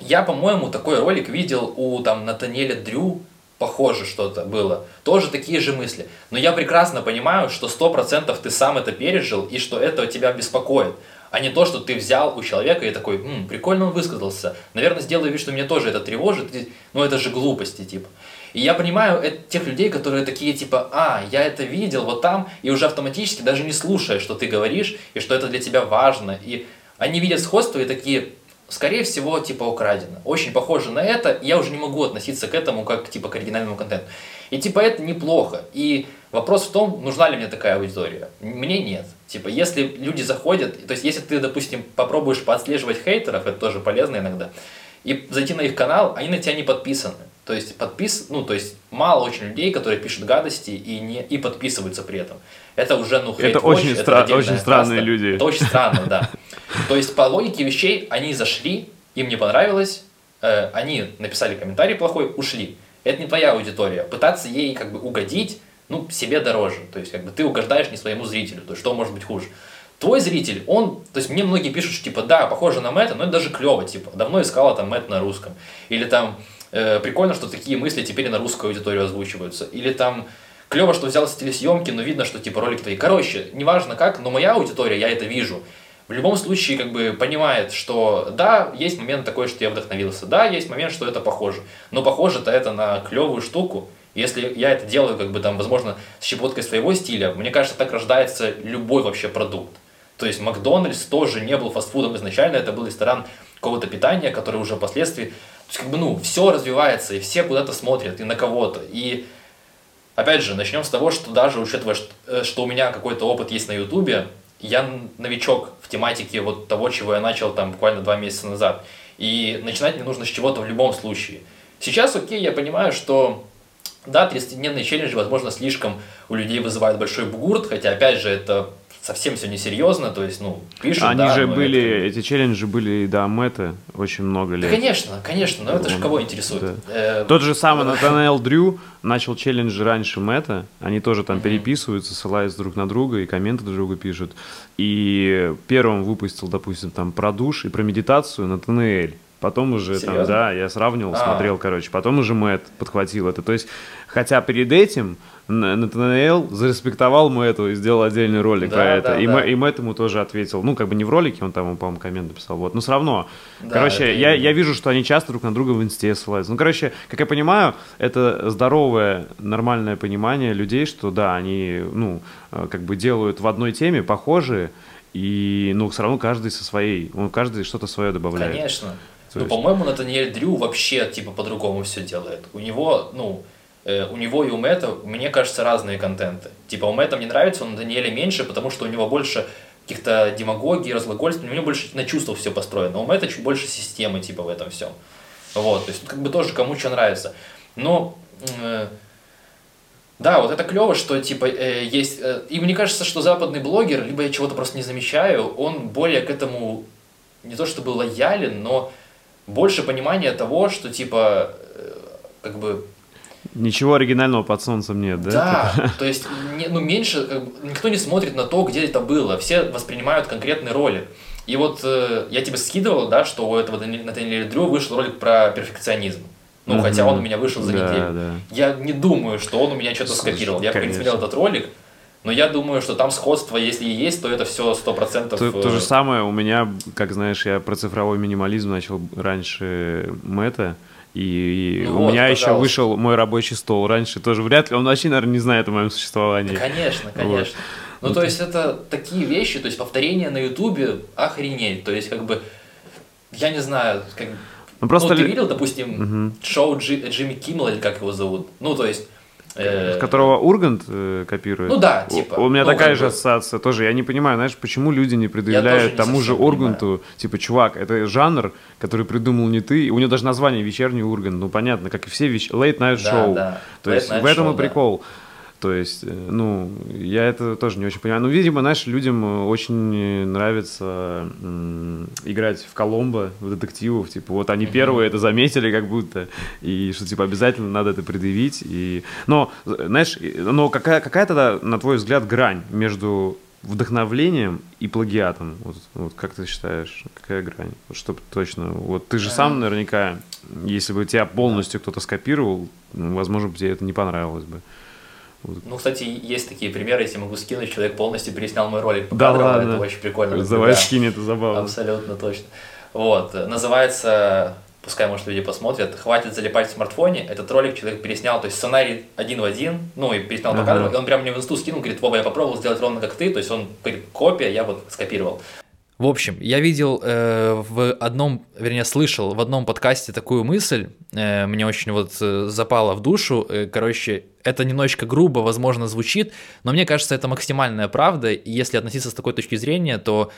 я, по-моему, такой ролик видел у там Натаниэля Дрю, похоже что-то было. Тоже такие же мысли. Но я прекрасно понимаю, что сто процентов ты сам это пережил и что это тебя беспокоит. А не то, что ты взял у человека и такой, М, прикольно он высказался. Наверное, сделаю вид, что меня тоже это тревожит. Но это же глупости, типа. И я понимаю это, тех людей, которые такие типа, а, я это видел вот там, и уже автоматически даже не слушая, что ты говоришь, и что это для тебя важно. И они видят сходство и такие, скорее всего, типа украдено. Очень похоже на это, я уже не могу относиться к этому как типа к оригинальному контенту. И типа это неплохо. И вопрос в том, нужна ли мне такая аудитория. Мне нет. Типа, если люди заходят, то есть если ты, допустим, попробуешь подслеживать хейтеров, это тоже полезно иногда, и зайти на их канал, они на тебя не подписаны. То есть подпис, ну то есть мало очень людей, которые пишут гадости и не и подписываются при этом. Это уже ну это очень, это стра- очень странные каста. люди. Это очень странно, да. То есть по логике вещей они зашли, им не понравилось, э, они написали комментарий плохой, ушли. Это не твоя аудитория. Пытаться ей как бы угодить, ну себе дороже. То есть как бы ты угождаешь не своему зрителю. То есть что может быть хуже? Твой зритель, он, то есть мне многие пишут, что типа да, похоже на Мэтта, но это даже клево, типа давно искала там Мэтт на русском. Или там э, прикольно, что такие мысли теперь на русскую аудиторию озвучиваются. Или там клево, что взялся телесъемки, но видно, что типа ролики твои. Короче, неважно как, но моя аудитория, я это вижу. В любом случае, как бы понимает, что да, есть момент такой, что я вдохновился, да, есть момент, что это похоже. Но похоже-то это на клевую штуку. Если я это делаю, как бы там, возможно, с щепоткой своего стиля, мне кажется, так рождается любой вообще продукт. То есть Макдональдс тоже не был фастфудом изначально, это был ресторан какого-то питания, который уже впоследствии то есть, как бы, ну, все развивается, и все куда-то смотрят, и на кого-то. И, опять же, начнем с того, что даже учитывая, э, что у меня какой-то опыт есть на Ютубе, я новичок в тематике вот того, чего я начал там буквально два месяца назад. И начинать мне нужно с чего-то в любом случае. Сейчас, окей, я понимаю, что да, 30-дневные челленджи, возможно, слишком у людей вызывают большой бугурт, хотя, опять же, это совсем все несерьезно, то есть, ну, пишут, Они да, же были, это... эти челленджи были до Мэта очень много лет. Да, конечно, конечно, но это же кого интересует. Да. Э, Тот же самый Натанаэл *laughs* Дрю начал челленджи раньше Мэта, они тоже там переписываются, ссылаются друг на друга и комменты друг другу пишут. И первым выпустил, допустим, там про душ и про медитацию Натанаэль. Потом уже Серьезно? там, да, я сравнивал, А-а-а. смотрел, короче. Потом уже Мэтт подхватил это. То есть, хотя перед этим Натанаэл зареспектовал Мэтту и сделал отдельный ролик да, про это. Да, и, да. Мэ, и Мэтт ему тоже ответил. Ну, как бы не в ролике, он там, по-моему, коммент написал. Вот. Но все равно. Да, короче, я, я вижу, что они часто друг на друга в инсте ссылаются. Ну, короче, как я понимаю, это здоровое, нормальное понимание людей, что да, они, ну, э, как бы делают в одной теме похожие, и, ну, все равно каждый со своей, он каждый что-то свое добавляет. Конечно. То ну, есть... по-моему, Натаниэль Дрю вообще, типа, по-другому все делает. У него, ну, э, у него и у Мэтта, мне кажется, разные контенты. Типа, у Мэтта мне нравится, у Натаниэля меньше, потому что у него больше каких-то демагогий, разглагольств, у него больше на чувства все построено. У Мэтта чуть больше системы, типа, в этом всем. Вот, то есть, как бы тоже кому что нравится. Но, э, да, вот это клево, что, типа, э, есть... Э, и мне кажется, что западный блогер, либо я чего-то просто не замечаю, он более к этому не то чтобы лоялен, но больше понимания того, что типа э, как бы Ничего оригинального под солнцем нет, да? Да, типа? то есть не, ну, меньше, как бы, никто не смотрит на то, где это было, все воспринимают конкретные роли. И вот э, я тебе скидывал, да, что у этого Натаниэля Дрю вышел ролик про перфекционизм. Ну, mm-hmm. хотя он у меня вышел за да, неделю. Да. Я не думаю, что он у меня что-то скопировал. Я Конечно. смотрел этот ролик, но я думаю, что там сходство, если и есть, то это все сто процентов. То, то же э, самое у меня, как знаешь, я про цифровой минимализм начал раньше Мэтта. И ну у вот, меня пожалуйста. еще вышел мой рабочий стол раньше тоже. Вряд ли он вообще, наверное, не знает о моем существовании. Да, конечно, конечно. Вот. Ну, вот. то есть это такие вещи, то есть повторение на Ютубе охренеть. То есть, как бы, я не знаю, как ну, просто ну, ты ли... видел, допустим, угу. шоу Джи, Джимми Киммела, или как его зовут? Ну, то есть, Э, которого Ургант э, копирует. Ну да, типа. У, у меня ну, такая же ассоциация тоже. Я не понимаю, знаешь, почему люди не предъявляют не тому же Урганту, понимаю. типа, чувак, это жанр, который придумал не ты. У него даже название вечерний Ургант. Ну понятно, как и все веч... late night show. Да, да. То late есть в этом show, и прикол. Да. То есть, э, ну, я это тоже не очень понимаю. Ну, видимо, знаешь, людям э, очень нравится м- играть в Коломбо, в детективов. Типа, вот они первые это заметили как будто. И что, типа, обязательно надо это предъявить. И... Но, знаешь, но какая, какая тогда, на твой взгляд, грань между вдохновлением и плагиатом? Вот, вот как ты считаешь, какая грань? Вот чтобы точно. Вот ты же сам наверняка, если бы тебя полностью кто-то скопировал, ну, возможно, бы тебе это не понравилось бы. Ну, кстати, есть такие примеры, если могу скинуть, человек полностью переснял мой ролик по да кадрам, ладно. это очень прикольно. Давай да. скинь, это забавно. Абсолютно точно. Вот, называется, пускай, может, люди посмотрят, «Хватит залипать в смартфоне». Этот ролик человек переснял, то есть сценарий один в один, ну, и переснял ага. по кадрам, и он прям мне в инсту скинул, говорит, Вова, я попробовал сделать ровно как ты, то есть он говорит, копия, я вот скопировал. В общем, я видел э, в одном, вернее, слышал в одном подкасте такую мысль, э, мне очень вот э, запала в душу. Э, короче, это немножечко грубо, возможно, звучит, но мне кажется, это максимальная правда. И если относиться с такой точки зрения, то,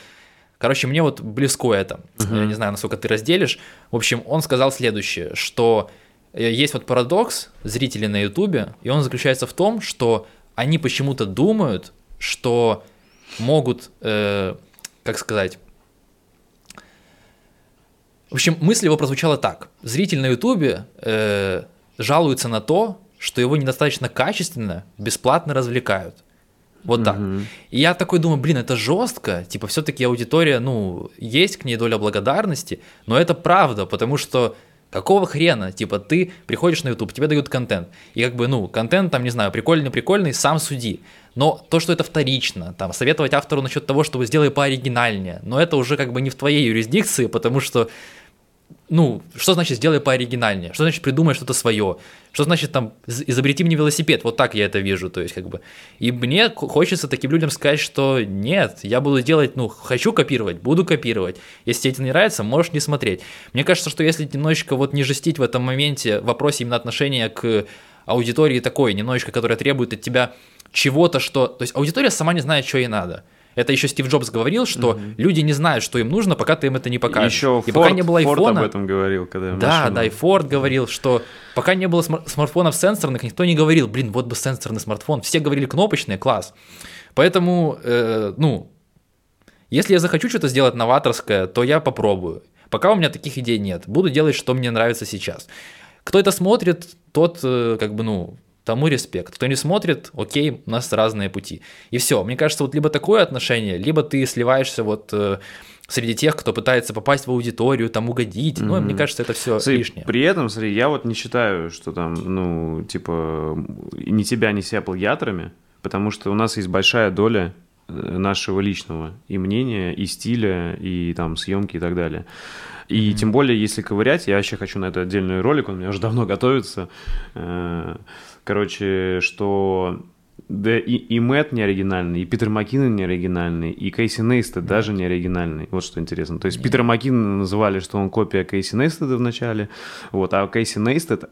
короче, мне вот близко это. Uh-huh. Я не знаю, насколько ты разделишь. В общем, он сказал следующее, что э, есть вот парадокс зрителей на Ютубе, и он заключается в том, что они почему-то думают, что могут э, как сказать... В общем, мысль его прозвучала так. Зритель на Ютубе э, жалуется на то, что его недостаточно качественно, бесплатно развлекают. Вот так. Mm-hmm. И я такой думаю, блин, это жестко. Типа, все-таки аудитория, ну, есть к ней доля благодарности, но это правда, потому что Какого хрена? Типа, ты приходишь на YouTube, тебе дают контент. И как бы, ну, контент там, не знаю, прикольный-прикольный, сам суди. Но то, что это вторично, там, советовать автору насчет того, чтобы сделай пооригинальнее, но это уже как бы не в твоей юрисдикции, потому что ну, что значит сделай пооригинальнее? Что значит придумай что-то свое? Что значит там изобрети мне велосипед? Вот так я это вижу, то есть как бы. И мне хочется таким людям сказать, что нет, я буду делать, ну, хочу копировать, буду копировать. Если тебе это не нравится, можешь не смотреть. Мне кажется, что если немножечко вот не жестить в этом моменте в вопросе именно отношения к аудитории такой, немножечко, которая требует от тебя чего-то, что... То есть аудитория сама не знает, что ей надо. Это еще Стив Джобс говорил, что угу. люди не знают, что им нужно, пока ты им это не покажешь. Еще и Форд, пока не было айфона. Форд об этом говорил, когда Да, машину... да, и Форд говорил, что пока не было смар- смартфонов сенсорных, никто не говорил, блин, вот бы сенсорный смартфон. Все говорили кнопочный, класс. Поэтому, э, ну, если я захочу что-то сделать новаторское, то я попробую. Пока у меня таких идей нет. Буду делать, что мне нравится сейчас. Кто это смотрит, тот, э, как бы, ну, тому респект. Кто не смотрит, окей, у нас разные пути. И все. Мне кажется, вот либо такое отношение, либо ты сливаешься вот э, среди тех, кто пытается попасть в аудиторию, там угодить. Mm-hmm. Ну, мне кажется, это все смотри, лишнее. При этом, смотри, я вот не считаю, что там, ну, типа, ни тебя, ни себя плагиаторами, потому что у нас есть большая доля э, нашего личного и мнения, и стиля, и там съемки и так далее. И mm-hmm. тем более, если ковырять, я вообще хочу на это отдельный ролик, он у меня уже давно готовится. Короче, что да и, и Мэтт не оригинальный, и Питер Маккинон не оригинальный, и Кейси Нейстед да. даже не оригинальный. Вот что интересно. То есть Питера Маккинона называли, что он копия Кейси Нейстеда в начале, вот, а Кейси Нейстед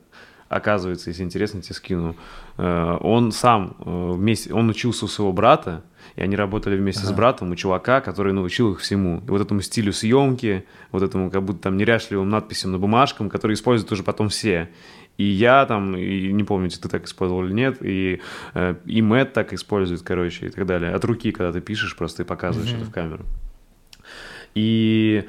оказывается, если интересно, тебе скину, э, он сам э, вместе, он учился у своего брата, и они работали вместе ага. с братом у чувака, который научил их всему. И вот этому стилю съемки, вот этому как будто там неряшливым надписям на бумажкам, которые используют уже потом все. И я там, и не помню, ты так использовал или нет, и, э, и Мэтт так использует, короче, и так далее. От руки, когда ты пишешь, просто и показываешь mm-hmm. это в камеру. И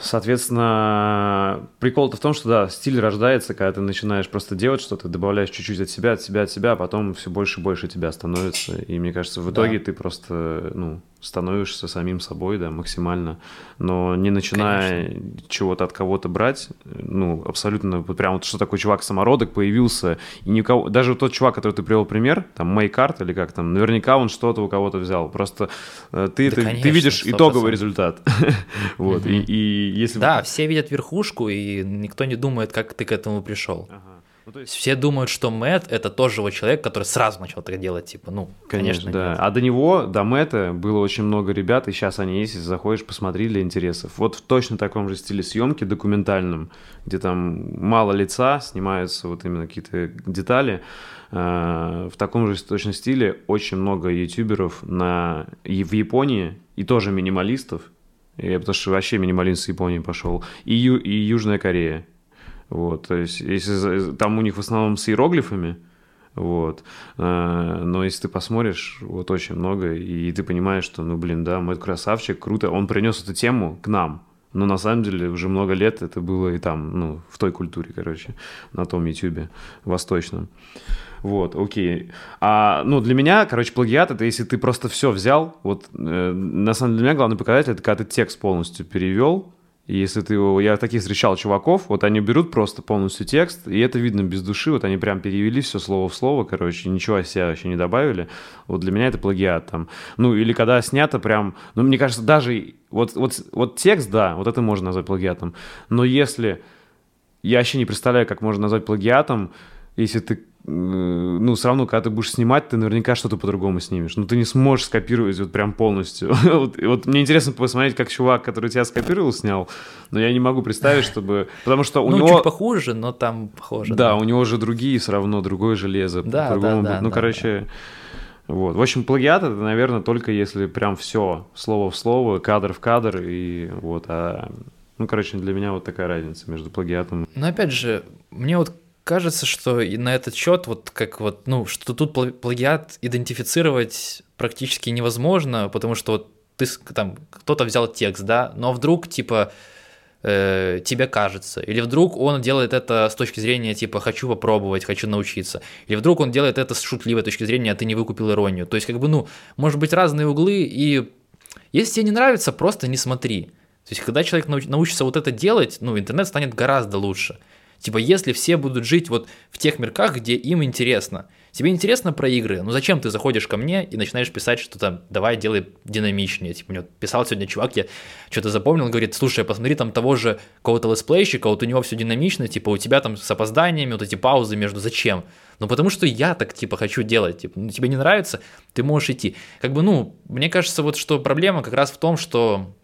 Соответственно, прикол-то в том, что да, стиль рождается, когда ты начинаешь просто делать что-то, добавляешь чуть-чуть от себя, от себя, от себя, а потом все больше и больше тебя становится. И мне кажется, в итоге да. ты просто, ну, становишься самим собой, да, максимально, но не начиная Конечно. чего-то от кого-то брать, ну, абсолютно, вот прям вот что такой чувак-самородок появился, и никого, даже тот чувак, который ты привел пример, там, Майкарт или как там, наверняка он что-то у кого-то взял, просто э, ты, да, ты, конечно, ты видишь 100%. итоговый результат, *laughs* вот, и если... Да, все видят верхушку, и никто не думает, как ты к этому пришел. Ага. Ну, то есть... Все думают, что Мэтт это тоже его человек, который сразу начал так делать, типа, ну, конечно, конечно да. Нет. А до него, до Мэтта было очень много ребят, и сейчас они есть, если заходишь, посмотри для интересов. Вот в точно таком же стиле съемки, документальном, где там мало лица, снимаются вот именно какие-то детали, э, в таком же точно стиле очень много ютуберов на... и в Японии, и тоже минималистов, я потому что вообще минималист с Японии пошел, и, Ю... и Южная Корея. Вот, то есть, если там у них в основном с иероглифами, вот. Э, но если ты посмотришь, вот очень много, и ты понимаешь, что, ну, блин, да, мой красавчик, круто, он принес эту тему к нам. Но на самом деле уже много лет это было и там, ну, в той культуре, короче, на том ютюбе восточном. Вот, окей. А, ну, для меня, короче, плагиат — это если ты просто все взял, вот, э, на самом деле для меня главный показатель — это когда ты текст полностью перевел, если ты его... Я таких встречал чуваков, вот они берут просто полностью текст, и это видно без души, вот они прям перевели все слово в слово, короче, ничего о себе вообще не добавили. Вот для меня это плагиат там. Ну, или когда снято прям... Ну, мне кажется, даже... Вот, вот, вот текст, да, вот это можно назвать плагиатом. Но если... Я вообще не представляю, как можно назвать плагиатом, если ты ну, все равно, когда ты будешь снимать, ты наверняка что-то по-другому снимешь. Ну, ты не сможешь скопировать вот прям полностью. *laughs* вот, вот мне интересно посмотреть, как чувак, который тебя скопировал, снял, но я не могу представить, чтобы... Потому что у ну, него... чуть похуже, но там похоже. Да, да, у него же другие все равно, другое железо. Да, да, да. Ну, да, короче... Да. Вот. В общем, плагиат это, наверное, только если прям все слово в слово, кадр в кадр, и вот, а ну, короче, для меня вот такая разница между плагиатом. Но опять же, мне вот кажется, что и на этот счет, вот как вот, ну, что тут плагиат идентифицировать практически невозможно, потому что вот ты там кто-то взял текст, да, но вдруг типа э, тебе кажется, или вдруг он делает это с точки зрения типа хочу попробовать, хочу научиться, или вдруг он делает это с шутливой точки зрения, а ты не выкупил иронию. То есть как бы ну может быть разные углы и если тебе не нравится, просто не смотри. То есть когда человек научится вот это делать, ну интернет станет гораздо лучше. Типа, если все будут жить вот в тех мирках, где им интересно. Тебе интересно про игры? Ну зачем ты заходишь ко мне и начинаешь писать, что там, давай делай динамичнее. Типа, мне писал сегодня чувак, я что-то запомнил, говорит, слушай, посмотри там того же какого-то летсплейщика, вот у него все динамично, типа, у тебя там с опозданиями, вот эти паузы между, зачем? Ну потому что я так, типа, хочу делать, типа, ну тебе не нравится, ты можешь идти. Как бы, ну, мне кажется, вот что проблема как раз в том, что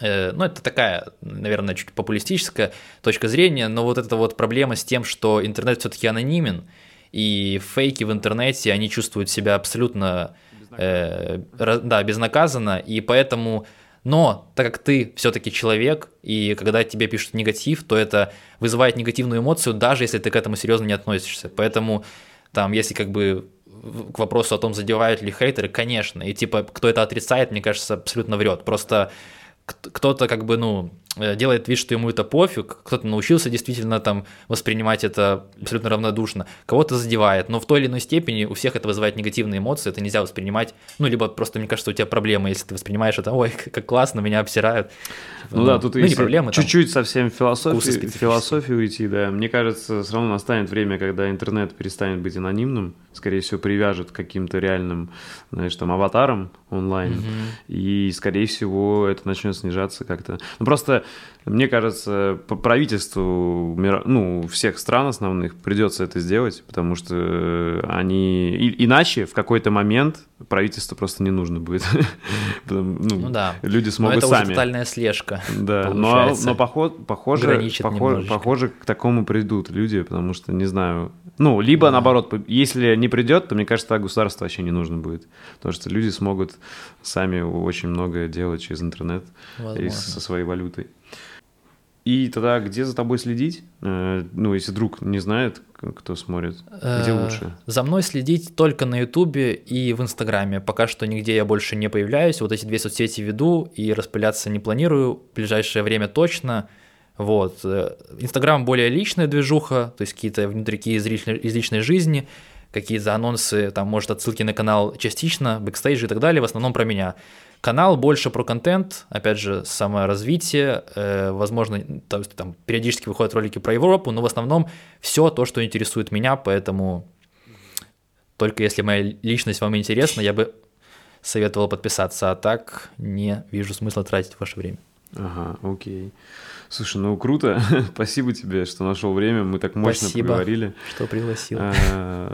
ну, это такая, наверное, чуть популистическая точка зрения, но вот эта вот проблема с тем, что интернет все-таки анонимен, и фейки в интернете, они чувствуют себя абсолютно э, да, безнаказанно, и поэтому, но так как ты все-таки человек, и когда тебе пишут негатив, то это вызывает негативную эмоцию, даже если ты к этому серьезно не относишься. Поэтому там, если как бы к вопросу о том, задевают ли хейтеры, конечно, и типа, кто это отрицает, мне кажется, абсолютно врет. Просто кто-то как бы, ну, делает вид, что ему это пофиг, кто-то научился действительно там воспринимать это абсолютно равнодушно, кого-то задевает, но в той или иной степени у всех это вызывает негативные эмоции, это нельзя воспринимать, ну, либо просто, мне кажется, у тебя проблема, если ты воспринимаешь это, ой, как классно, меня обсирают. Ну, ну да, тут ну, не проблема, чуть-чуть там, совсем философии, философию уйти, да, мне кажется, все равно настанет время, когда интернет перестанет быть анонимным, скорее всего, привяжет к каким-то реальным, знаешь, там, аватарам онлайн, угу. и, скорее всего, это начнет снижаться как-то. Ну, просто, мне кажется, по правительству ну, всех стран основных придется это сделать, потому что они... И, иначе в какой-то момент правительство просто не нужно будет. *laughs* ну, ну да. Люди смогут но это сами. Уже тотальная слежка. Да, но, но поход, похоже, похоже, похоже, к такому придут люди, потому что, не знаю, ну, либо да. наоборот, если не придет, то мне кажется, государство вообще не нужно будет. Потому что люди смогут сами очень многое делать через интернет Возможно. и со своей валютой. И тогда где за тобой следить? Э, ну, если друг не знает, кто смотрит, где э, лучше? За мной следить только на Ютубе и в Инстаграме. Пока что нигде я больше не появляюсь. Вот эти две соцсети веду и распыляться не планирую. В ближайшее время точно. Вот. Э, Инстаграм более личная движуха, то есть какие-то внутрики из личной, из личной жизни, какие-то анонсы, там, может, отсылки на канал частично, бэкстейджи и так далее, в основном про меня. Канал больше про контент, опять же, саморазвитие, э, возможно, там, там периодически выходят ролики про Европу, но в основном все то, что интересует меня, поэтому только если моя личность вам интересна, я бы советовал подписаться, а так не вижу смысла тратить ваше время. Ага, окей. Слушай, ну круто. *laughs* Спасибо тебе, что нашел время. Мы так мощно Спасибо, поговорили. что пригласил. А,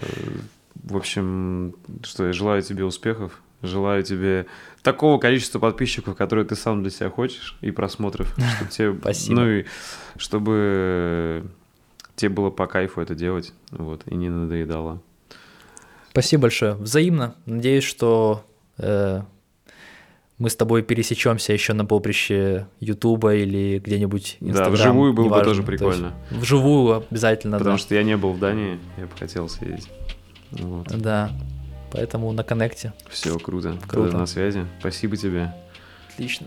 в общем, что я желаю тебе успехов. Желаю тебе такого количества подписчиков, которые ты сам для себя хочешь, и просмотров, *laughs* чтобы тебе, Спасибо. ну и чтобы тебе было по кайфу это делать, вот, и не надоедало. Спасибо большое. Взаимно. Надеюсь, что э, мы с тобой пересечемся еще на поприще Ютуба или где-нибудь Инстаграм. Да, вживую было неважно. бы тоже прикольно. То вживую обязательно, Потому да. что я не был в Дании, я бы хотел съездить. Вот. Да, поэтому на коннекте. Все, круто. Круто. Тогда на связи. Спасибо тебе. Отлично.